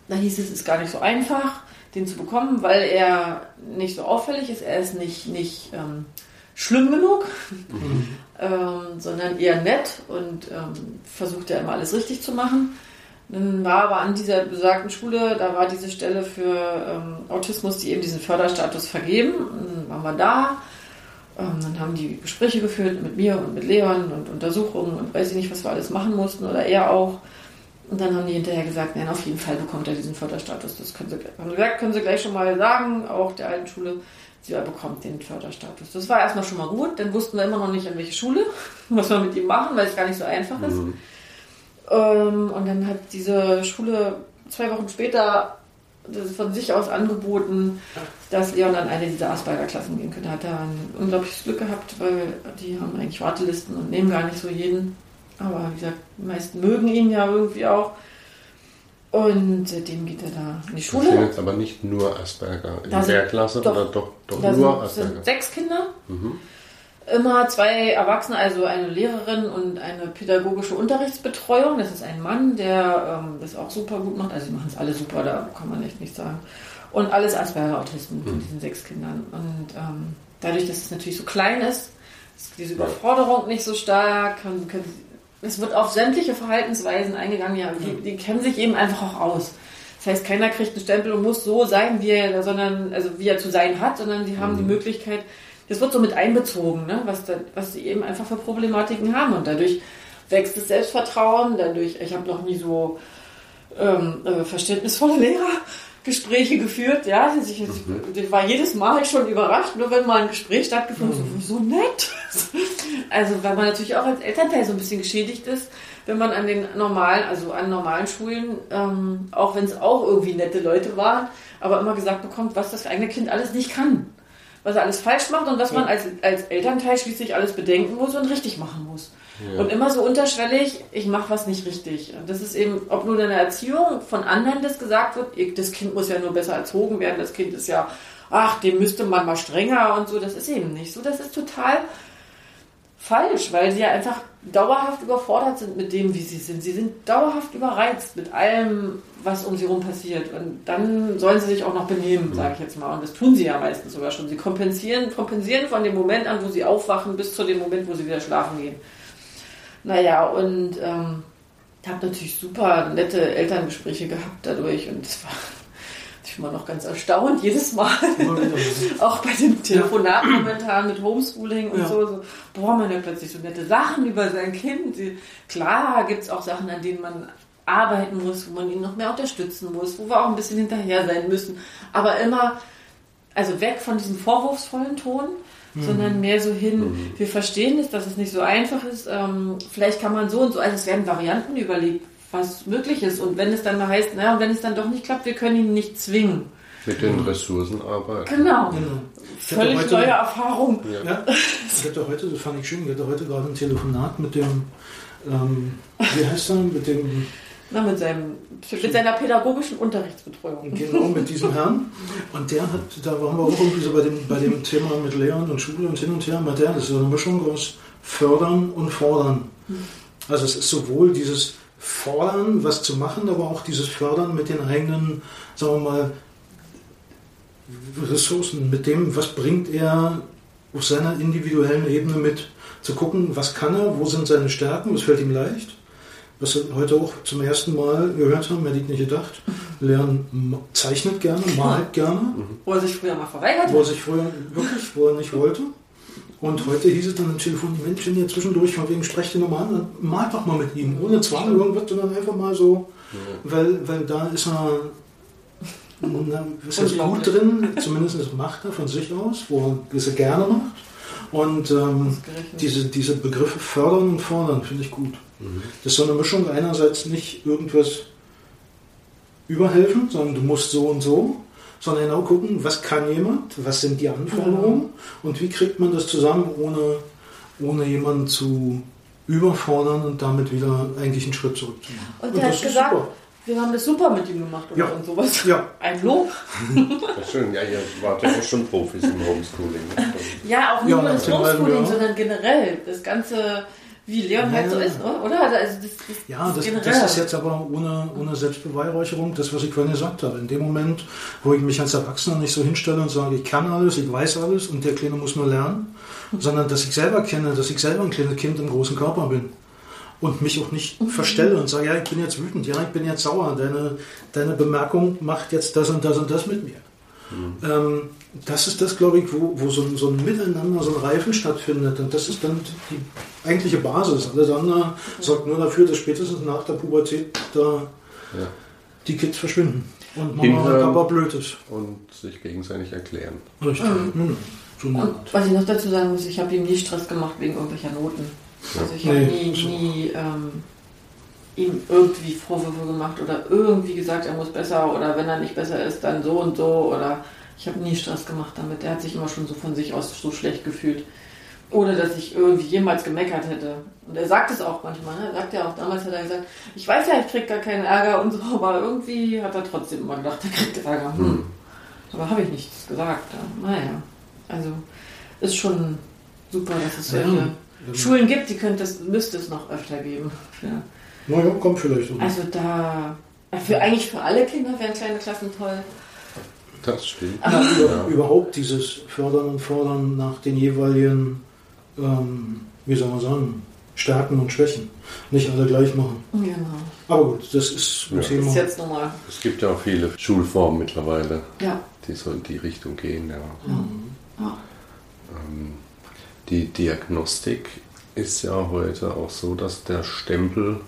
Da hieß es, es ist gar nicht so einfach, den zu bekommen, weil er nicht so auffällig ist. Er ist nicht, nicht ähm, schlimm genug, ähm, sondern eher nett und ähm, versucht ja immer alles richtig zu machen. Dann war aber an dieser besagten Schule, da war diese Stelle für ähm, Autismus, die eben diesen Förderstatus vergeben. Und dann waren wir da. Ähm, dann haben die Gespräche geführt mit mir und mit Leon und Untersuchungen und weiß ich nicht, was wir alles machen mussten oder er auch. Und dann haben die hinterher gesagt, nein, auf jeden Fall bekommt er diesen Förderstatus. Das können sie, haben sie gesagt, können sie gleich schon mal sagen, auch der alten Schule, sie bekommt den Förderstatus. Das war erstmal schon mal gut. Dann wussten wir immer noch nicht, an welche Schule, was wir mit ihm machen, weil es gar nicht so einfach ist. Ähm, und dann hat diese Schule zwei Wochen später von sich aus angeboten, dass Leon an eine dieser Asperger-Klassen gehen könnte. Hat er ein unglaubliches Glück gehabt, weil die haben eigentlich Wartelisten und nehmen gar nicht so jeden. Aber wie gesagt, die meisten mögen ihn ja irgendwie auch. Und seitdem geht er da in die Das sind Schule. jetzt aber nicht nur Asperger in der Klasse doch, oder doch, doch nur sind, Asperger? sind sechs Kinder. Mhm. Immer zwei Erwachsene, also eine Lehrerin und eine pädagogische Unterrichtsbetreuung. Das ist ein Mann, der ähm, das auch super gut macht. Also, sie machen es alle super, da kann man echt nicht sagen. Und alles Asperger-Autisten von diesen sechs Kindern. Und ähm, dadurch, dass es natürlich so klein ist, ist diese Überforderung nicht so stark. Können, können, es wird auf sämtliche Verhaltensweisen eingegangen. Ja, die, die kennen sich eben einfach auch aus. Das heißt, keiner kriegt einen Stempel und muss so sein, wie er, sondern, also wie er zu sein hat, sondern sie haben die Möglichkeit, das wird so mit einbezogen, ne? was, da, was sie eben einfach für Problematiken haben. Und dadurch wächst das Selbstvertrauen, dadurch, ich habe noch nie so ähm, äh, verständnisvolle Lehrergespräche geführt. Ja, ich, ich, ich war jedes Mal schon überrascht, nur wenn mal ein Gespräch stattgefunden hat, so, so nett. Also weil man natürlich auch als Elternteil so ein bisschen geschädigt ist, wenn man an den normalen, also an normalen Schulen, ähm, auch wenn es auch irgendwie nette Leute waren, aber immer gesagt bekommt, was das eigene Kind alles nicht kann. Was er alles falsch macht und was man als, als Elternteil schließlich alles bedenken muss und richtig machen muss. Und immer so unterschwellig, ich mache was nicht richtig. Und das ist eben, ob nur in der Erziehung von anderen das gesagt wird, das Kind muss ja nur besser erzogen werden, das Kind ist ja, ach, dem müsste man mal strenger und so, das ist eben nicht so. Das ist total falsch, weil sie ja einfach dauerhaft überfordert sind mit dem, wie sie sind. Sie sind dauerhaft überreizt mit allem, was um sie herum passiert. Und dann sollen sie sich auch noch benehmen, sage ich jetzt mal. Und das tun sie ja meistens sogar schon. Sie kompensieren, kompensieren von dem Moment an, wo sie aufwachen, bis zu dem Moment, wo sie wieder schlafen gehen. Naja, und ähm, ich habe natürlich super nette Elterngespräche gehabt dadurch. Und es war ich bin immer noch ganz erstaunt, jedes Mal. Auch bei den Telefonaten momentan mit Homeschooling und Ja. so, so, boah, man hört plötzlich so nette Sachen über sein Kind. Klar gibt es auch Sachen, an denen man arbeiten muss, wo man ihn noch mehr unterstützen muss, wo wir auch ein bisschen hinterher sein müssen. Aber immer, also weg von diesem vorwurfsvollen Ton, sondern mehr so hin, wir verstehen es, dass es nicht so einfach ist. Ähm, vielleicht kann man so und so, also es werden Varianten überlegt, was möglich ist. Und wenn es dann mal heißt, naja, und wenn es dann doch nicht klappt, wir können ihn nicht zwingen. Mit den Ressourcen arbeiten. Genau. Genau. Völlig heute- neue Erfahrung. Ja, ich hatte heute, das fand ich schön, ich hatte heute gerade ein Telefonat mit dem, ähm, wie heißt er, mit dem, Na, mit, seinem, mit seiner pädagogischen Unterrichtsbetreuung. genau, mit diesem Herrn. Und der hat, da waren wir auch irgendwie so bei dem, bei dem Thema mit Lehren und Schule und hin und her, mit der, das ist so eine Mischung aus Fördern und Fordern. Also es ist sowohl dieses Fordern, was zu machen, aber auch dieses Fördern mit den eigenen, sagen wir mal, Ressourcen, mit dem, was bringt er auf seiner individuellen Ebene mit, zu gucken, was kann er, wo sind seine Stärken, was fällt ihm leicht, was wir heute auch zum ersten Mal gehört haben, hätte ich nicht gedacht. Leon ma- zeichnet gerne, malt gerne, Wo er sich früher mal verweigert wo er hat. sich früher wirklich, wo er nicht wollte. Und heute hieß es dann am Telefon, Mensch, wenn ihr zwischendurch von wegen sprecht die nochmal an, dann mal doch mal mit ihm, ohne Zwang irgendwas, sondern einfach mal so, weil, weil da ist er, na, ist er gut drin, zumindest macht er von sich aus, wo er es gerne macht. Und ähm, diese, diese Begriffe fördern und fordern finde ich gut. Das ist so eine Mischung, einerseits nicht irgendwas überhelfen, sondern du musst so und so, sondern genau gucken, was kann jemand, was sind die Anforderungen und wie kriegt man das zusammen, ohne, ohne jemanden zu überfordern und damit wieder eigentlich einen Schritt zurück zu machen. Und der das hat gesagt, super. wir haben das super mit ihm gemacht oder Ja. und sowas. Ja. Ein Lob. Ja, schön, ja, ihr wart ja auch schon Profis im Homeschooling. Ne? Ja, auch nicht Ja, nur das Homeschooling, ja. sondern generell. Das Ganze, wie Leon halt so ist, oder? oder? Also das, das, Ja, das, das ist jetzt aber ohne, ohne Selbstbeweihräucherung, das, was ich vorhin gesagt habe. In dem Moment, wo ich mich als Erwachsener nicht so hinstelle und sage, ich kann alles, ich weiß alles und der Kleine muss nur lernen, sondern dass ich selber kenne, dass ich selber ein kleines Kind im großen Körper bin und mich auch nicht verstelle und sage, ja, ich bin jetzt wütend, ja, ich bin jetzt sauer, deine, deine Bemerkung macht jetzt das und das und das mit mir. Ähm, das ist das, glaube ich, wo, wo so, ein, so ein Miteinander, so ein Reifen stattfindet. Und das ist dann die eigentliche Basis. Alles andere sorgt nur dafür, dass spätestens nach der Pubertät da Ja. die Kids verschwinden. Und Mama Hinhören. und Papa blöd ist. Und sich gegenseitig erklären. Richtig. Mhm. Und was ich noch dazu sagen muss, ich habe ihm nie Stress gemacht wegen irgendwelcher Noten. Also ich habe Nee, nie, so. nie ähm, ihm irgendwie Vorwürfe gemacht oder irgendwie gesagt, er muss besser oder wenn er nicht besser ist, dann so und so oder ich habe nie Stress gemacht damit. Er hat sich immer schon so von sich aus so schlecht gefühlt. Ohne dass ich irgendwie jemals gemeckert hätte. Und er sagt es auch manchmal. Ne? Er sagt ja auch, damals hat er gesagt, ich weiß ja, ich krieg gar keinen Ärger und so, aber irgendwie hat er trotzdem immer gedacht, er kriegt Ärger. Hm. Aber habe ich nichts gesagt. Ja. Naja, also ist schon super, dass es solche Ja. Schulen gibt, die könnte es, müsste es noch öfter geben. Ja. Naja, kommt vielleicht. noch. Also da, für, eigentlich für alle Kinder wären kleine Klassen toll. Das stimmt. Ja, über. Überhaupt dieses Fördern und Fordern nach den jeweiligen, ähm, wie soll man sagen, Stärken und Schwächen. Nicht alle gleich machen. Genau. Aber gut, das ist ein Ja. Thema. Ist jetzt nochmal, Es gibt ja auch viele Schulformen mittlerweile, ja. die so in die Richtung gehen. Ja. ja. Ähm, Die Diagnostik ist ja heute auch so, dass der Stempel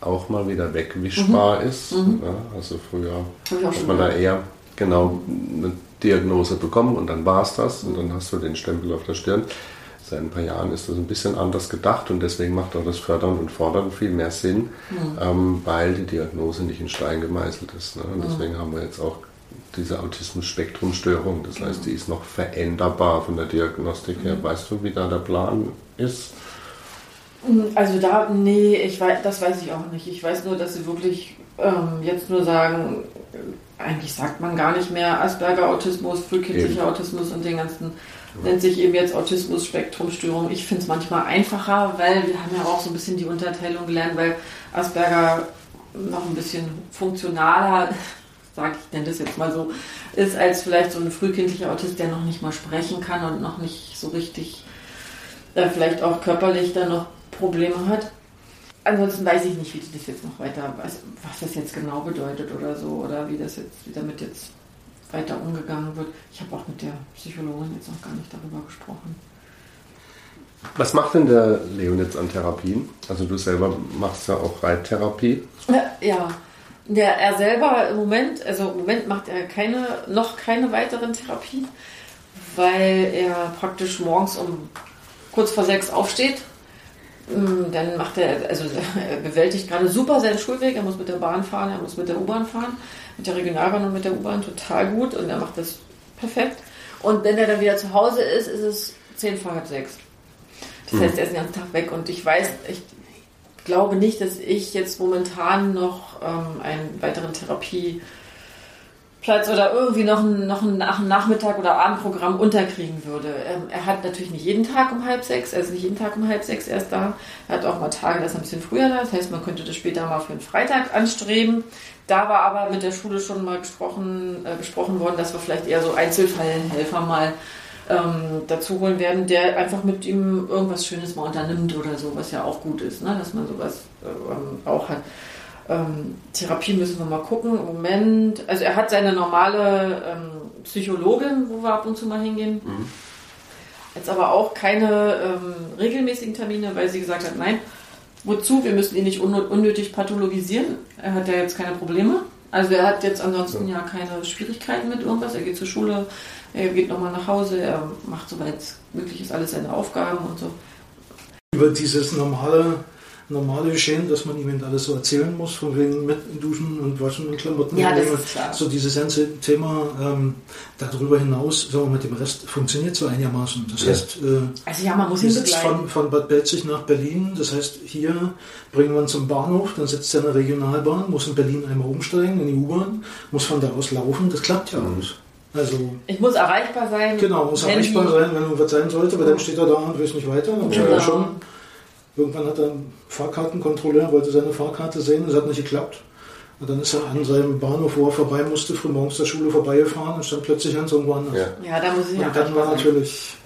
auch mal wieder wegwischbar ist. Mhm. Ja, also früher hat man da eher genau eine Diagnose bekommen und dann war es das und dann hast du den Stempel auf der Stirn. Seit ein paar Jahren ist das ein bisschen anders gedacht und deswegen macht auch das Fördern und Fordern viel mehr Sinn, Mhm. ähm, weil die Diagnose nicht in Stein gemeißelt ist. Ne? Und deswegen haben wir jetzt auch diese Autismus-Spektrum-Störung. Das heißt, die ist noch veränderbar von der Diagnostik her. Weißt du, wie da der Plan ist? Also da, nee, ich weiß, das weiß ich auch nicht. Ich weiß nur, dass sie wirklich ähm, jetzt nur sagen, eigentlich sagt man gar nicht mehr Asperger-Autismus, frühkindlicher. Autismus und den ganzen, nennt sich eben jetzt Autismus-Spektrum-Störung. Ich finde es manchmal einfacher, weil wir haben ja auch so ein bisschen die Unterteilung gelernt, weil Asperger noch ein bisschen funktionaler, sag ich, nenne das jetzt mal so, ist als vielleicht so ein frühkindlicher Autist, der noch nicht mal sprechen kann und noch nicht so richtig äh, vielleicht auch körperlich dann noch Probleme hat. Ansonsten weiß ich nicht, wie das jetzt noch weiter, was, was das jetzt genau bedeutet oder so, oder wie das jetzt, wie damit jetzt weiter umgegangen wird. Ich habe auch mit der Psychologin jetzt noch gar nicht darüber gesprochen. Was macht denn der Leon jetzt an Therapien? Also du selber machst ja auch Reittherapie. Ja, der, er selber im Moment, also im Moment macht er keine, noch keine weiteren Therapien, weil er praktisch morgens um kurz vor sechs aufsteht. Mm, Dann macht er, also er bewältigt gerade super seinen Schulweg. Er muss mit der Bahn fahren, er muss mit der U-Bahn fahren, mit der Regionalbahn und mit der U-Bahn total gut und er macht das perfekt. Und wenn er dann wieder zu Hause ist, ist es zehn vor halb sechs. Das heißt, er ist den ganzen Tag weg und ich weiß, ich glaube nicht, dass ich jetzt momentan noch ähm, einen weiteren Therapieplatz oder irgendwie noch ein, noch ein Nach Nachmittag- oder Abendprogramm unterkriegen würde. Ähm, er hat natürlich nicht jeden Tag um halb sechs, ist nicht jeden Tag um halb sechs erst da. Er hat auch mal Tage, da ist er ein bisschen früher da. Das heißt, man könnte das später mal für einen Freitag anstreben. Da war aber mit der Schule schon mal gesprochen, äh, besprochen worden, dass wir vielleicht eher so Einzelfallhelfer mal ähm, dazu holen werden, der einfach mit ihm irgendwas Schönes mal unternimmt oder so, was ja auch gut ist, ne? dass man sowas ähm, auch hat. Ähm, Therapie müssen wir mal gucken. Im Moment, also er hat seine normale ähm, Psychologin, wo wir ab und zu mal hingehen. Mhm. Jetzt aber auch keine ähm, regelmäßigen Termine, weil sie gesagt hat, nein, wozu? Wir müssen ihn nicht unnötig pathologisieren. Er hat ja jetzt keine Probleme. Also er hat jetzt ansonsten ja, ja keine Schwierigkeiten mit irgendwas. Er geht zur Schule, er geht nochmal nach Hause, er macht soweit möglich ist alles seine Aufgaben und so. Über dieses normale normale Geschehen, dass man ihm alles so erzählen muss, von wegen mit Duschen und Waschen und Klamotten. Ja, das ist klar. So dieses ganze Thema ähm, darüber hinaus, sagen wir, mit dem Rest funktioniert so einigermaßen. Das ja. heißt, äh, also ja, man muss ihn sitzt von, von Bad Belzig nach Berlin, das heißt, hier bringen wir ihn zum Bahnhof, dann sitzt er in der Regionalbahn, muss in Berlin einmal umsteigen, in die U-Bahn, muss von da aus laufen, das klappt ja mhm. alles. Also, ich muss erreichbar sein. Genau, muss erreichbar sein, wenn irgendwas sein sollte, weil dann steht er da und weiß nicht weiter. Dann genau. schon Irgendwann hat er einen Fahrkartenkontrolleur, wollte seine Fahrkarte sehen, es hat nicht geklappt. Und dann ist er an seinem Bahnhof, wo er vorbei musste, frühmorgens der Schule vorbeigefahren und stand plötzlich ganz irgendwo anders. Ja, ja da muss ich Und dann war natürlich,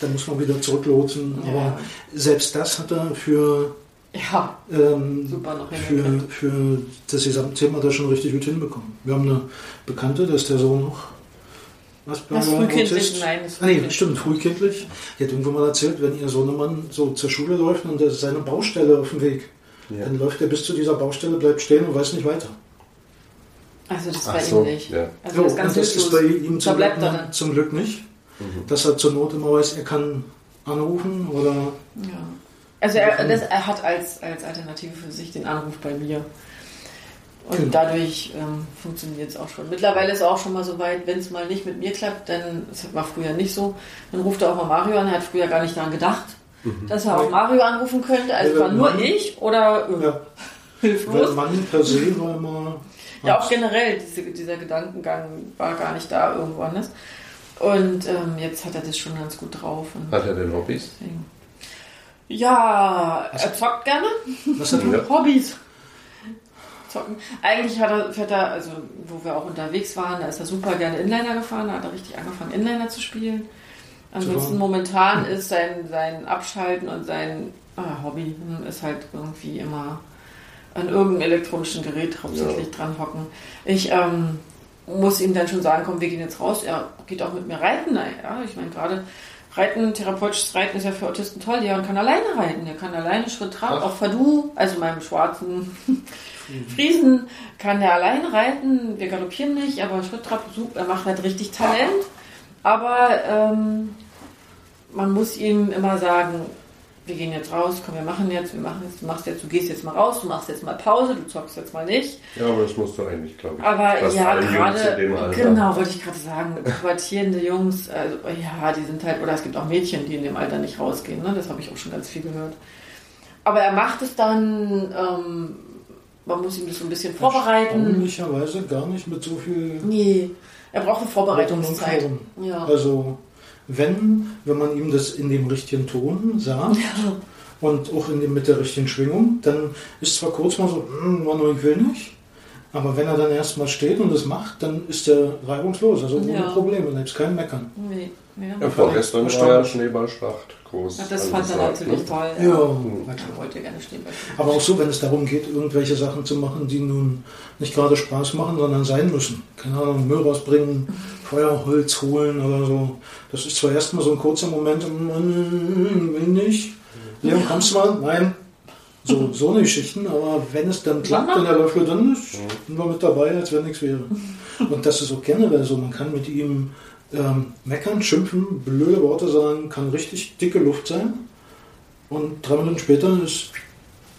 dann muss man wieder zurücklotsen. Ja. Aber selbst das hat er für, ja, ähm, für, für das Gesamtthema da schon richtig gut hinbekommen. Wir haben eine Bekannte, da ist der Sohn noch was das frühkindlich, nein. Das ah, nee, stimmt, frühkindlich. Die hat irgendwann mal erzählt, wenn ihr Sohnemann so zur Schule läuft und da ist seine Baustelle auf dem Weg, ja. dann läuft er bis zu dieser Baustelle, bleibt stehen und weiß nicht weiter. Also das bei so, ihm nicht. Ja. Also das, ganz das ist bei ihm zum, Glück, zum Glück, nicht. Mhm. Dass er zur Not immer weiß, er kann anrufen oder... Ja. Also er, das, er hat als, als Alternative für sich den Anruf bei mir. Und genau. dadurch ähm, funktioniert es auch schon. Mittlerweile ist es auch schon mal so weit, wenn es mal nicht mit mir klappt, denn es war früher nicht so, dann ruft er auch mal Mario an. Er hat früher gar nicht daran gedacht, mhm. dass er auch Mario anrufen könnte. Also war nur ich oder äh, ja. hilflos. Mann per se war immer. Ja, auch generell, diese, dieser Gedankengang war gar nicht da irgendwo anders. Und ähm, jetzt hat er das schon ganz gut drauf. hat er denn Hobbys? Ja, er zockt gerne. Was hat er? Hobbys zocken. Eigentlich hat er, fährt er, also wo wir auch unterwegs waren, da ist er super gerne Inliner gefahren, da hat er richtig angefangen, Inliner zu spielen. Ansonsten momentan ist sein, sein Abschalten und sein ah, Hobby hm, ist halt irgendwie immer an irgendeinem elektronischen Gerät hauptsächlich ja. dran hocken. Ich ähm, muss ihm dann schon sagen, komm, wir gehen jetzt raus. Er geht auch mit mir reiten. Ja, ich meine, gerade Reiten, therapeutisches Reiten ist ja für Autisten toll. Ja, und kann alleine reiten. Er kann alleine Schritt Trab, auch Fadu, also meinem schwarzen Friesen kann er allein reiten, wir galoppieren nicht, aber Schritttrab, er macht halt richtig Talent. Aber ähm, man muss ihm immer sagen, wir gehen jetzt raus, komm, wir machen jetzt, wir machen jetzt, du machst jetzt, du gehst jetzt mal raus, du machst jetzt mal Pause, du zockst jetzt mal nicht. Ja, aber das musst du eigentlich, glaube ich. Aber ja, gerade, genau, wollte ich gerade sagen, pubertierende Jungs, also ja, die sind halt, oder es gibt auch Mädchen, die in dem Alter nicht rausgehen, ne? das habe ich auch schon ganz viel gehört. Aber er macht es dann, ähm, man muss ihm das so ein bisschen vorbereiten. Erstaunlicherweise gar nicht mit so viel. Nee, er braucht eine Vorbereitungszeit. Ja. Also, wenn, wenn man ihm das in dem richtigen Ton sagt ja. und auch in dem, mit der richtigen Schwingung, dann ist zwar kurz mal so, hm, Manu, ich will nicht. Aber wenn er dann erstmal steht und das macht, dann ist er reibungslos, also ohne ja. Probleme, dann gibt es kein Meckern. Nee. Ja, ja vorgestern war ja Schneeballschlacht groß. Ja, das fand er natürlich ne? toll. Ja, ja. wollte gerne Schneeball. Aber auch so, wenn es darum geht, irgendwelche Sachen zu machen, die nun nicht gerade Spaß machen, sondern sein müssen. Keine Ahnung, Müll rausbringen, Feuerholz holen oder so. Das ist zwar erstmal so ein kurzer Moment, man will nicht. Leon, kommst du mal? Nein. So, so eine Geschichten, aber wenn es dann klappt und der Löffel drin ist, wir mit dabei, als wenn nichts wäre. Und das ist auch generell so, man kann mit ihm ähm, meckern, schimpfen, blöde Worte sagen, kann richtig dicke Luft sein. Und drei Minuten später ist.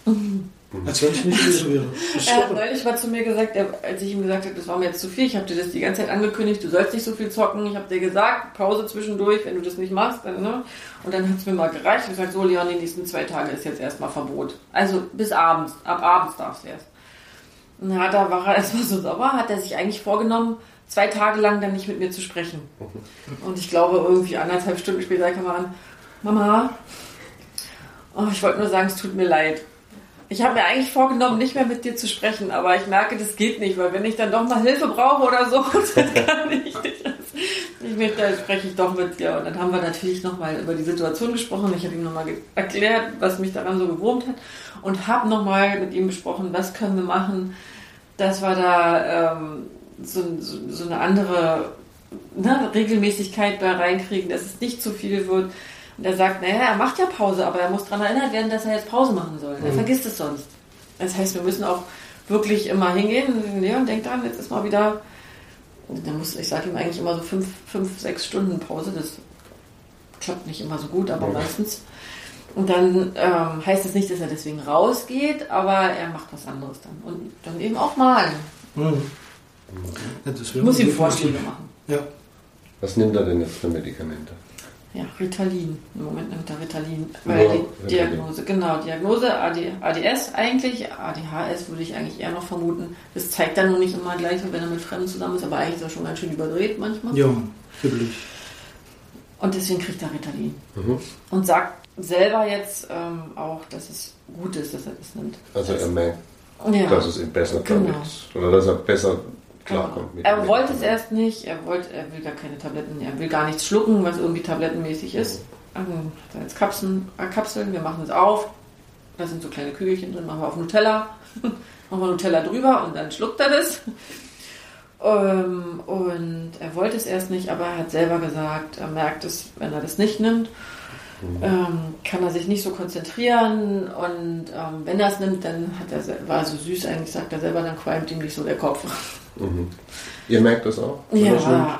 Als wenn ich nicht gewesen wäre. Er hat neulich mal zu mir gesagt, als ich ihm gesagt habe, das war mir jetzt zu viel, ich habe dir das die ganze Zeit angekündigt, du sollst nicht so viel zocken. Ich habe dir gesagt, Pause zwischendurch, wenn du das nicht machst. Dann, ne? Und dann hat es mir mal gereicht. Ich gesagt, so Leon, die nächsten zwei Tage ist jetzt erstmal Verbot. Also bis abends. Ab abends darfst du erst. Na, da war er erstmal so sauer, hat er sich eigentlich vorgenommen, zwei Tage lang dann nicht mit mir zu sprechen. Und ich glaube, irgendwie anderthalb Stunden später kam er an, Mama, oh, ich wollte nur sagen, es tut mir leid. Ich habe mir eigentlich vorgenommen, nicht mehr mit dir zu sprechen, aber ich merke, das geht nicht, weil wenn ich dann doch mal Hilfe brauche oder so, dann kann ich nicht. Ich mich, da spreche ich doch mit dir. Und dann haben wir natürlich nochmal über die Situation gesprochen. Ich habe ihm nochmal erklärt, was mich daran so gewurmt hat. Und habe nochmal mit ihm besprochen, was können wir machen, dass wir da ähm, so, so, so, eine andere ne, Regelmäßigkeit da reinkriegen, dass es nicht zu viel wird. Und er sagt, naja, er macht ja Pause, aber er muss daran erinnert werden, dass er jetzt Pause machen soll. Er mhm. vergisst es sonst. Das heißt, wir müssen auch wirklich immer hingehen. Leon, denk dran, jetzt ist mal wieder dann muss, ich sage ihm eigentlich immer so fünf, fünf, sechs Stunden Pause. Das klappt nicht immer so gut, aber meistens. Und dann ähm, heißt das nicht, dass er deswegen rausgeht, aber er macht was anderes dann. Und dann eben auch malen. Mhm. Ja, ich muss ihm Vorschläge machen. Ja. Was nimmt er denn jetzt für Medikamente? Ja, Ritalin. Im Moment nimmt er Ritalin. Weil ja, die Diagnose, genau, Diagnose AD, ADS eigentlich, ADHS würde ich eigentlich eher noch vermuten. Das zeigt dann nur nicht immer gleich, wenn er mit Fremden zusammen ist, aber eigentlich ist er schon ganz schön überdreht manchmal. Ja, natürlich. Und deswegen kriegt er Ritalin. Mhm. Und sagt selber jetzt ähm, auch, dass es gut ist, dass er das nimmt. Also er merkt, ja. dass es ihm besser genau. damit, oder dass er besser klarkommt. Mit er wollte es erst nicht, er, wollte, er will gar keine Tabletten, er will gar nichts schlucken, was irgendwie tablettenmäßig ist. Also hat er jetzt Kapseln, äh, Kapseln, wir machen es auf, da sind so kleine Kügelchen drin, machen wir auf Nutella, machen wir Nutella drüber und dann schluckt er das. Ähm, und er wollte es erst nicht, aber er hat selber gesagt, er merkt es, wenn er das nicht nimmt, mhm. ähm, kann er sich nicht so konzentrieren und ähm, wenn er es nimmt, dann hat er, war so süß eigentlich, sagt er selber, dann qualmt ihm nicht so der Kopf. Mhm. Ihr merkt das auch? Ja,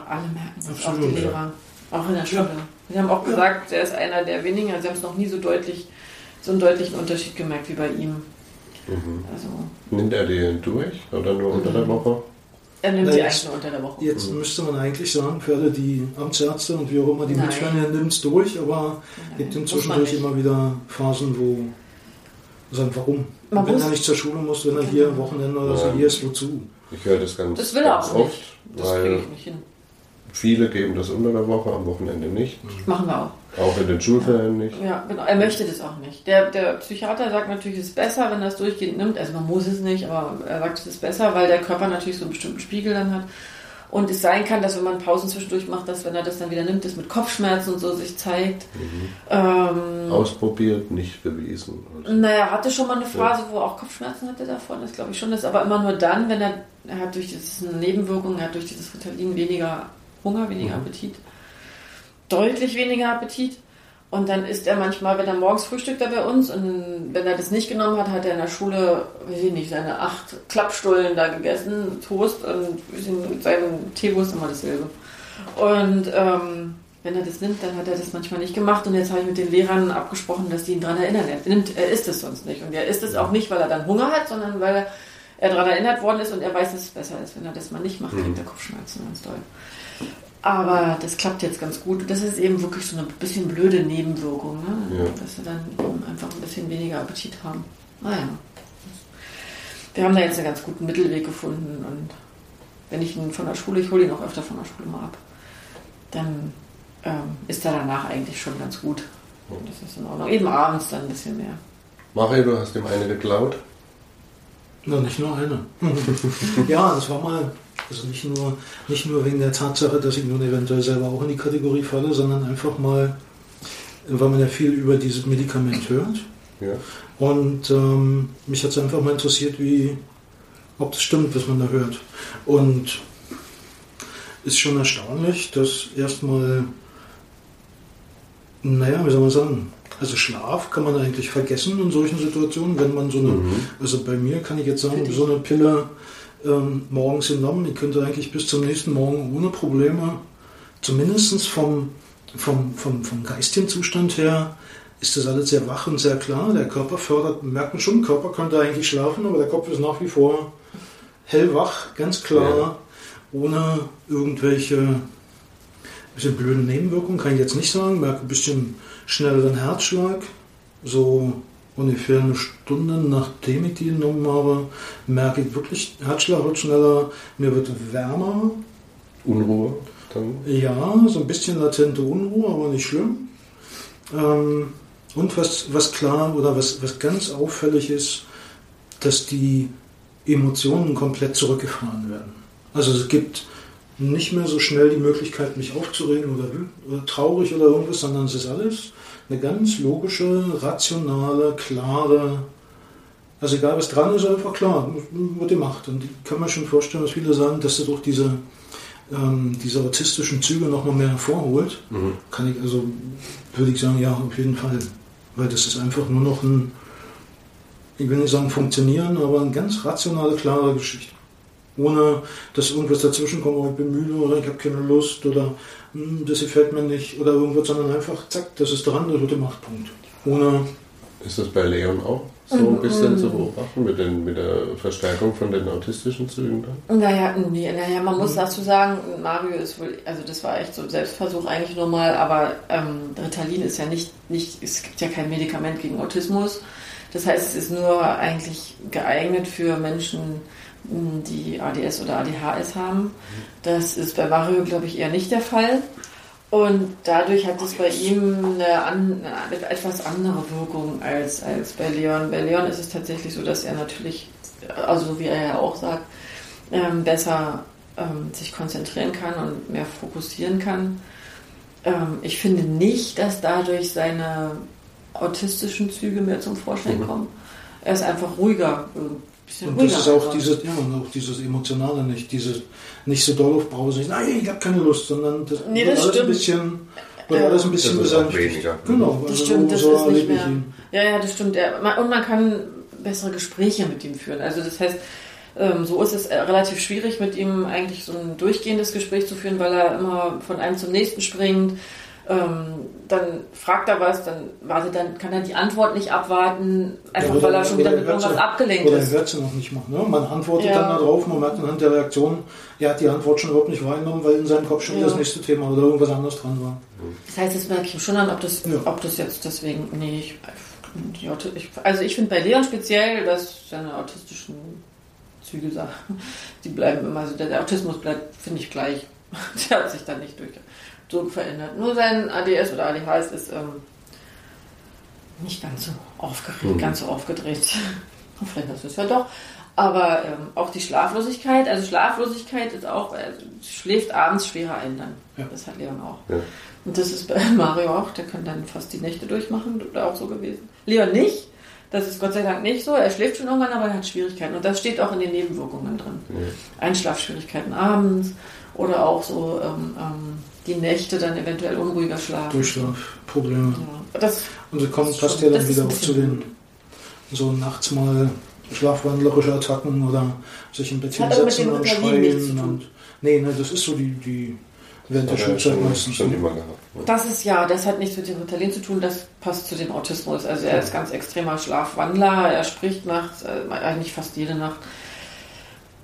alle merken es, auch die Lehrer. Auch in der Schule. Sie haben auch gesagt, er ist einer der wenigen, also sie haben es noch nie so deutlich, so einen deutlichen Unterschied gemerkt wie bei ihm. Mhm. Also, Nimmt er die durch oder nur unter der mhm. Woche? Er nimmt eigentlich nur unter der Woche. Jetzt mhm. müsste man eigentlich sagen, für alle die Amtsärzte und wie auch immer die Nein. er nimmt es durch, aber es gibt inzwischen immer wieder Phasen, wo sagen, warum? Man wenn er nicht zur Schule muss, wenn er hier am Wochenende oder so hier ist, wozu? Ich höre das ganz, das will ganz oft, nicht. Das weil ich nicht hin. viele geben das unter der Woche, am Wochenende nicht. Machen wir auch. Auch in den Schulferien nicht. Ja, genau. Er möchte das auch nicht. Der, der Psychiater sagt natürlich, es ist besser, wenn er es durchgehend nimmt. Also man muss es nicht, aber er sagt, es ist besser, weil der Körper natürlich so einen bestimmten Spiegel dann hat. Und es sein kann, dass wenn man Pausen zwischendurch macht, dass wenn er das dann wieder nimmt, das mit Kopfschmerzen und so sich zeigt. Mhm. Ähm, Ausprobiert, nicht bewiesen. Also. Naja, er hatte schon mal eine Phase, ja. wo er auch Kopfschmerzen hatte davon, das glaube ich schon. Das aber immer nur dann, wenn er, er hat durch diese Nebenwirkungen, er hat durch dieses Ritalin weniger Hunger, weniger mhm. Appetit. Deutlich weniger Appetit. Und dann isst er manchmal, wenn er morgens frühstückt er bei uns und wenn er das nicht genommen hat, hat er in der Schule, weiß ich nicht, seine acht Klappstullen da gegessen, Toast und mit seinem Teewurst immer dasselbe. Und ähm, wenn er das nimmt, dann hat er das manchmal nicht gemacht und jetzt habe ich mit den Lehrern abgesprochen, dass die ihn daran erinnern. Er, nimmt, er isst es sonst nicht und er isst es auch nicht, weil er dann Hunger hat, sondern weil er daran erinnert worden ist und er weiß, dass es besser ist. Wenn er das mal nicht macht, kriegt er Kopfschmerzen ganz doll. Aber das klappt jetzt ganz gut. Das ist eben wirklich so eine bisschen blöde Nebenwirkung, ne? ja. dass wir dann einfach ein bisschen weniger Appetit haben. Naja. Wir haben da jetzt einen ganz guten Mittelweg gefunden und wenn ich ihn von der Schule, ich hole ihn auch öfter von der Schule mal ab, dann ähm, ist er danach eigentlich schon ganz gut. Das ist in Ordnung. Eben abends dann ein bisschen mehr. Mario, du hast ihm eine geklaut? Na, nicht nur eine. ja, das war mal also nicht nur, nicht nur wegen der Tatsache, dass ich nun eventuell selber auch in die Kategorie falle, sondern einfach mal, weil man ja viel über dieses Medikament hört. Ja. Und ähm, mich hat es einfach mal interessiert, wie, ob das stimmt, was man da hört. Und ist schon erstaunlich, dass erstmal, naja, wie soll man sagen, also Schlaf kann man eigentlich vergessen in solchen Situationen, wenn man so eine, mhm. also bei mir kann ich jetzt sagen, so eine Pille ähm, morgens genommen. Ich könnte eigentlich bis zum nächsten Morgen ohne Probleme, zumindest vom, vom, vom, vom geistigen Zustand her, ist das alles sehr wach und sehr klar. Der Körper fördert, merken schon, der Körper könnte eigentlich schlafen, aber der Kopf ist nach wie vor hellwach, ganz klar, ja. ohne irgendwelche bisschen blöde Nebenwirkungen, kann ich jetzt nicht sagen. Merke ein bisschen schnelleren Herzschlag, so ungefähr eine Stunde nachdem ich die genommen habe, merke ich wirklich, Herzschlag wird schneller, mir wird wärmer. Unruhe dann? Ja, so ein bisschen latente Unruhe, aber nicht schlimm. Ähm, und was, was klar oder was, was ganz auffällig ist, dass die Emotionen komplett zurückgefahren werden. Also es gibt nicht mehr so schnell die Möglichkeit, mich aufzuregen oder, oder traurig oder irgendwas, sondern es ist alles eine ganz logische, rationale, klare, also egal was dran ist, einfach klar, wird gemacht. Und ich kann mir schon vorstellen, dass viele sagen, dass das doch diese, ähm, diese autistischen Züge noch mal mehr hervorholt. Mhm. Kann ich, also würde ich sagen, ja, auf jeden Fall. Weil das ist einfach nur noch ein, ich will nicht sagen funktionieren, aber eine ganz rationale, klare Geschichte. Ohne dass irgendwas dazwischen kommt, oh, ich bin müde oder ich habe keine Lust oder das gefällt mir nicht oder irgendwas, sondern einfach zack, das ist dran, das wird gemacht, Punkt. Ohne. Ist das bei Leon auch so ein bisschen mhm. zu beobachten mit, den, mit der Verstärkung von den autistischen Zügen dann? Naja, nee, naja man muss mhm. dazu sagen, Mario ist wohl, also das war echt so ein Selbstversuch eigentlich nur mal, aber ähm, Ritalin ist ja nicht, nicht, es gibt ja kein Medikament gegen Autismus. Das heißt, es ist nur eigentlich geeignet für Menschen, die ADS oder ADHS haben. Das ist bei Mario, glaube ich, eher nicht der Fall. Und dadurch hat es bei ihm eine, eine, etwas andere Wirkung als, als bei Leon. Bei Leon ist es tatsächlich so, dass er natürlich, also wie er ja auch sagt, ähm, besser ähm, sich konzentrieren kann und mehr fokussieren kann. Ähm, ich finde nicht, dass dadurch seine autistischen Züge mehr zum Vorschein mhm. kommen. Er ist einfach ruhiger und das ist auch dieses, ja, und auch dieses Emotionale nicht, dieses nicht so doll auf Pause, nein, ich habe keine Lust, sondern das, nee, das alles ein bisschen, wird alles ein bisschen besänftigt. Genau, das also stimmt, das so ist nicht mehr. Ja, ja, das stimmt. Und man kann bessere Gespräche mit ihm führen. Also das heißt, ähm, so ist es äh, relativ schwierig, mit ihm eigentlich so ein durchgehendes Gespräch zu führen, weil er immer von einem zum nächsten springt ähm, dann fragt er was, dann wartet, dann kann er die Antwort nicht abwarten, einfach ja, oder, weil er schon wieder mit irgendwas abgelenkt oder ist. Oder er hört sie noch nicht machen. Ne? Man antwortet ja. dann darauf, man merkt anhand der Reaktion, er hat die Antwort schon überhaupt nicht wahrgenommen, weil in seinem Kopf schon ja. das nächste Thema oder irgendwas anderes dran war. Das heißt, das merke ich schon an, ob das, ob das jetzt deswegen, nee, ich, also ich finde bei Leon speziell, dass seine autistischen Züge, die bleiben immer, also der, der Autismus bleibt, finde ich, gleich. der hat sich dann nicht durch so verändert. Nur sein ADS oder ADHS ist ähm, nicht ganz so aufgeregt, mhm. ganz so aufgedreht. Vielleicht ist es ja doch. Aber ähm, auch die Schlaflosigkeit, also Schlaflosigkeit ist auch, also schläft abends schwerer ein dann. Ja. Das hat Leon auch. Ja. Und das ist bei Mario auch, der kann dann fast die Nächte durchmachen, oder auch so gewesen. Leon nicht, das ist Gott sei Dank nicht so. Er schläft schon irgendwann, aber er hat Schwierigkeiten. Und das steht auch in den Nebenwirkungen drin. Ja. Einschlafschwierigkeiten abends oder auch so ähm, ähm, die Nächte dann eventuell unruhiger schlafen. Durchschlafprobleme. Ja, das und sie kommen, passt ja dann wieder auch zu den so nachts mal schlafwandlerische Attacken oder sich ein bisschen setzen und schreien. Und, nee, ne, das ist so die, die während der Schulzeit meistens. Schon immer gehabt. Das ist ja, das hat nichts mit dem Ritalin zu tun, das passt zu dem Autismus. Also er ist ganz extremer Schlafwandler, er spricht nachts, äh, eigentlich fast jede Nacht.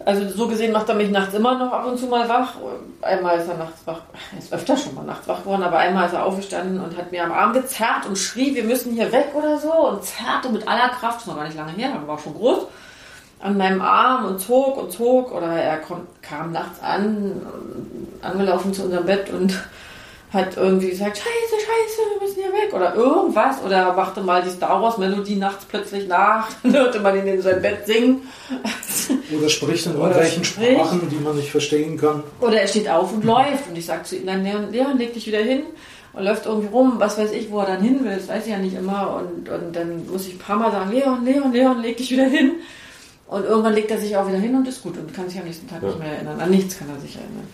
Also so gesehen macht er mich nachts immer noch ab und zu mal wach. Einmal ist er nachts wach, er ist öfter schon mal nachts wach geworden, aber einmal ist er aufgestanden und hat mir am Arm gezerrt und schrie, wir müssen hier weg oder so und zerrte mit aller Kraft, das noch gar nicht lange her, dann war schon groß, an meinem Arm und zog und zog oder er kam nachts an, angelaufen zu unserem Bett und hat irgendwie gesagt, scheiße, scheiße, wir müssen hier weg oder irgendwas oder machte mal die Star Wars Melodie nachts plötzlich nach, dann hörte man ihn in sein Bett singen. Oder spricht in irgendwelchen Sprachen, die man nicht verstehen kann. Oder er steht auf und läuft und ich sage zu ihm dann, Leon, Leon, leg dich wieder hin und läuft irgendwie rum, was weiß ich, wo er dann hin will, das weiß ich ja nicht immer und, und dann muss ich ein paar Mal sagen, Leon, Leon, Leon, leg dich wieder hin. Und irgendwann legt er sich auch wieder hin und ist gut und kann sich am nächsten Tag ja. nicht mehr erinnern. An nichts kann er sich erinnern.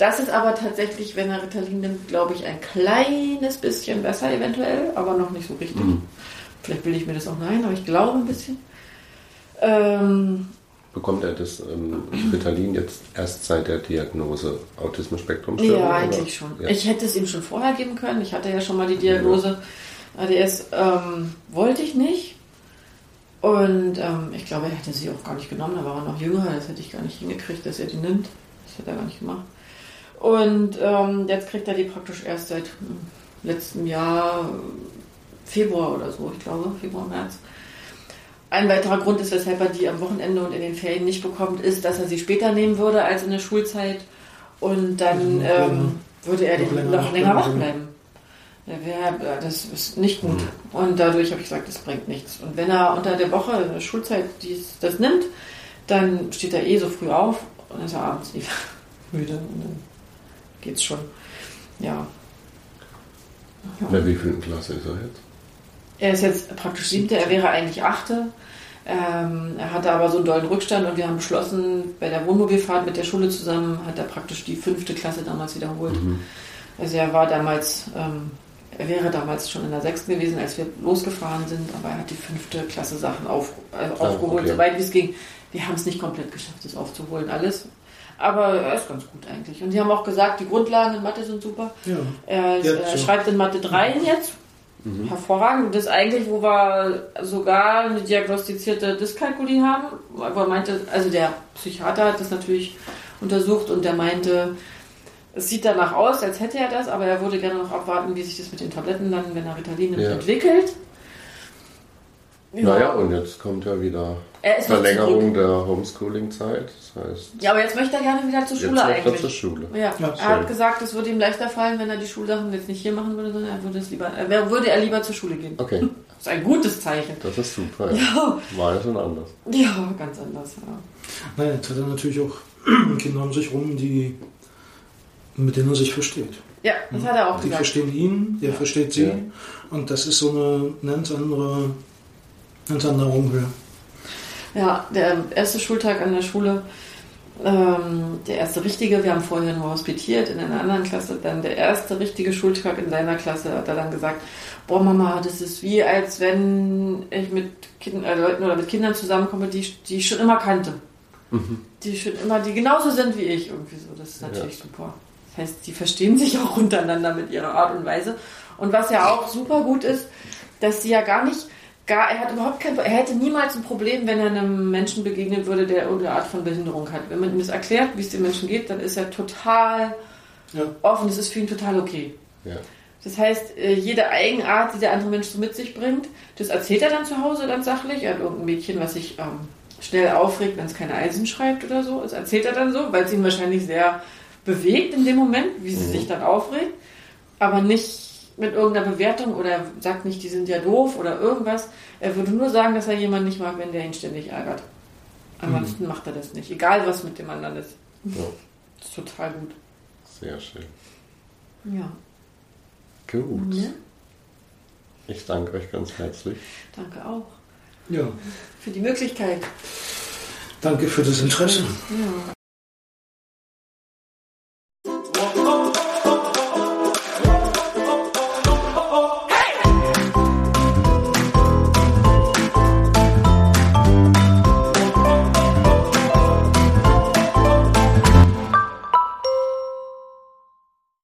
Das ist aber tatsächlich, wenn er Ritalin nimmt, glaube ich, ein kleines bisschen besser eventuell, aber noch nicht so richtig. Mhm. Vielleicht will ich mir das auch nein, aber ich glaube ein bisschen. Ähm, Bekommt er das ähm, Ritalin jetzt erst seit der Diagnose Autismus-Spektrum? Ja, eigentlich schon. Ja. Ich hätte es ihm schon vorher geben können. Ich hatte ja schon mal die Diagnose ja. ADS. Ähm, wollte ich nicht. Und ähm, ich glaube, er hätte sie auch gar nicht genommen. Da war er noch jünger. Das hätte ich gar nicht hingekriegt, dass er die nimmt. Das hat er gar nicht gemacht. Und ähm, jetzt kriegt er die praktisch erst seit hm, letztem Jahr, Februar oder so, ich glaube, Februar, März. Ein weiterer Grund ist, weshalb er die am Wochenende und in den Ferien nicht bekommt, ist, dass er sie später nehmen würde als in der Schulzeit. Und dann ähm, würde er noch länger, noch länger wach bleiben. Wär, das ist nicht gut. Mhm. Und dadurch habe ich gesagt, das bringt nichts. Und wenn er unter der Woche in der Schulzeit dies, das nimmt, dann steht er eh so früh auf und ist er abends müde und dann geht's schon. Ja. Ja. In wie vielen Klasse ist er jetzt? Er ist jetzt praktisch siebte, er wäre eigentlich achte. Ähm, er hatte aber so einen dollen Rückstand und wir haben beschlossen, bei der Wohnmobilfahrt mit der Schule zusammen hat er praktisch die fünfte Klasse damals wiederholt. Mhm. Also er war damals, ähm, er wäre damals schon in der sechsten gewesen, als wir losgefahren sind, aber er hat die fünfte Klasse Sachen auf, äh, aufgeholt, okay. soweit wie es ging. Wir haben es nicht komplett geschafft, das aufzuholen, alles. Aber er ist ganz gut eigentlich. Und sie haben auch gesagt, die Grundlagen in Mathe sind super. Ja. Er, er schreibt in Mathe 3 jetzt. Mhm. Hervorragend. Das ist eigentlich, wo wir sogar eine diagnostizierte Dyskalkulie haben. Wo er meinte, also der Psychiater hat das natürlich untersucht und der meinte, es sieht danach aus, als hätte er das, aber er würde gerne noch abwarten, wie sich das mit den Tabletten dann, wenn er Ritalin nimmt, ja. entwickelt. Ja. Naja, und jetzt kommt ja wieder Verlängerung der Homeschooling-Zeit. Das heißt, ja, aber jetzt möchte er gerne wieder zur Schule eigentlich. Er zur Schule. Ja. ja er hat gesagt, es würde ihm leichter fallen, wenn er die Schulsachen jetzt nicht hier machen würde, sondern er würde, es lieber, er würde er lieber zur Schule gehen. Okay. Das ist ein gutes Zeichen. Das ist super. Ja. ja. War ja schon anders. Ja, ganz anders. Ja. Naja, jetzt hat er natürlich auch Kinder um sich rum, die mit denen er sich versteht. Ja, das hat er auch die gesagt. Die verstehen ihn, der versteht sie. Und das ist so eine ganz andere Ganz andere Augenhöhe. Ja, der erste Schultag an der Schule, ähm, der erste richtige, wir haben vorher nur hospitiert in einer anderen Klasse, dann der erste richtige Schultag in seiner Klasse hat er dann gesagt, boah Mama, das ist wie als wenn ich mit kind, äh, Leuten oder mit Kindern zusammenkomme, die, die ich schon immer kannte. Mhm. Die schon immer, die genauso sind wie ich irgendwie so. Das ist natürlich ja. super. Das heißt, die verstehen sich auch untereinander mit ihrer Art und Weise. Und was ja auch super gut ist, dass sie ja gar nicht gar, er hat überhaupt kein, er hätte niemals ein Problem, wenn er einem Menschen begegnen würde, der irgendeine Art von Behinderung hat. Wenn man ihm das erklärt, wie es dem Menschen geht, dann ist er total ja. offen. Das ist für ihn total okay. Ja. Das heißt, äh, jede Eigenart, die der andere Mensch so mit sich bringt, das erzählt er dann zu Hause dann sachlich. Hat irgendein Mädchen, was sich ähm, schnell aufregt, wenn es keine Eisen schreibt oder so. Das erzählt er dann so, weil es ihn wahrscheinlich sehr bewegt in dem Moment, wie sie mhm. sich dann aufregt. Aber nicht mit irgendeiner Bewertung oder sagt nicht, die sind ja doof oder irgendwas. Er würde nur sagen, dass er jemanden nicht mag, wenn der ihn ständig ärgert. Ansonsten mhm. macht er das nicht, egal was mit dem anderen ist. Ja. Das ist total gut. Sehr schön. Ja. Gut. Ja? Ich danke euch ganz herzlich. Danke auch. Ja. Für die Möglichkeit. Danke für das Interesse. Ja.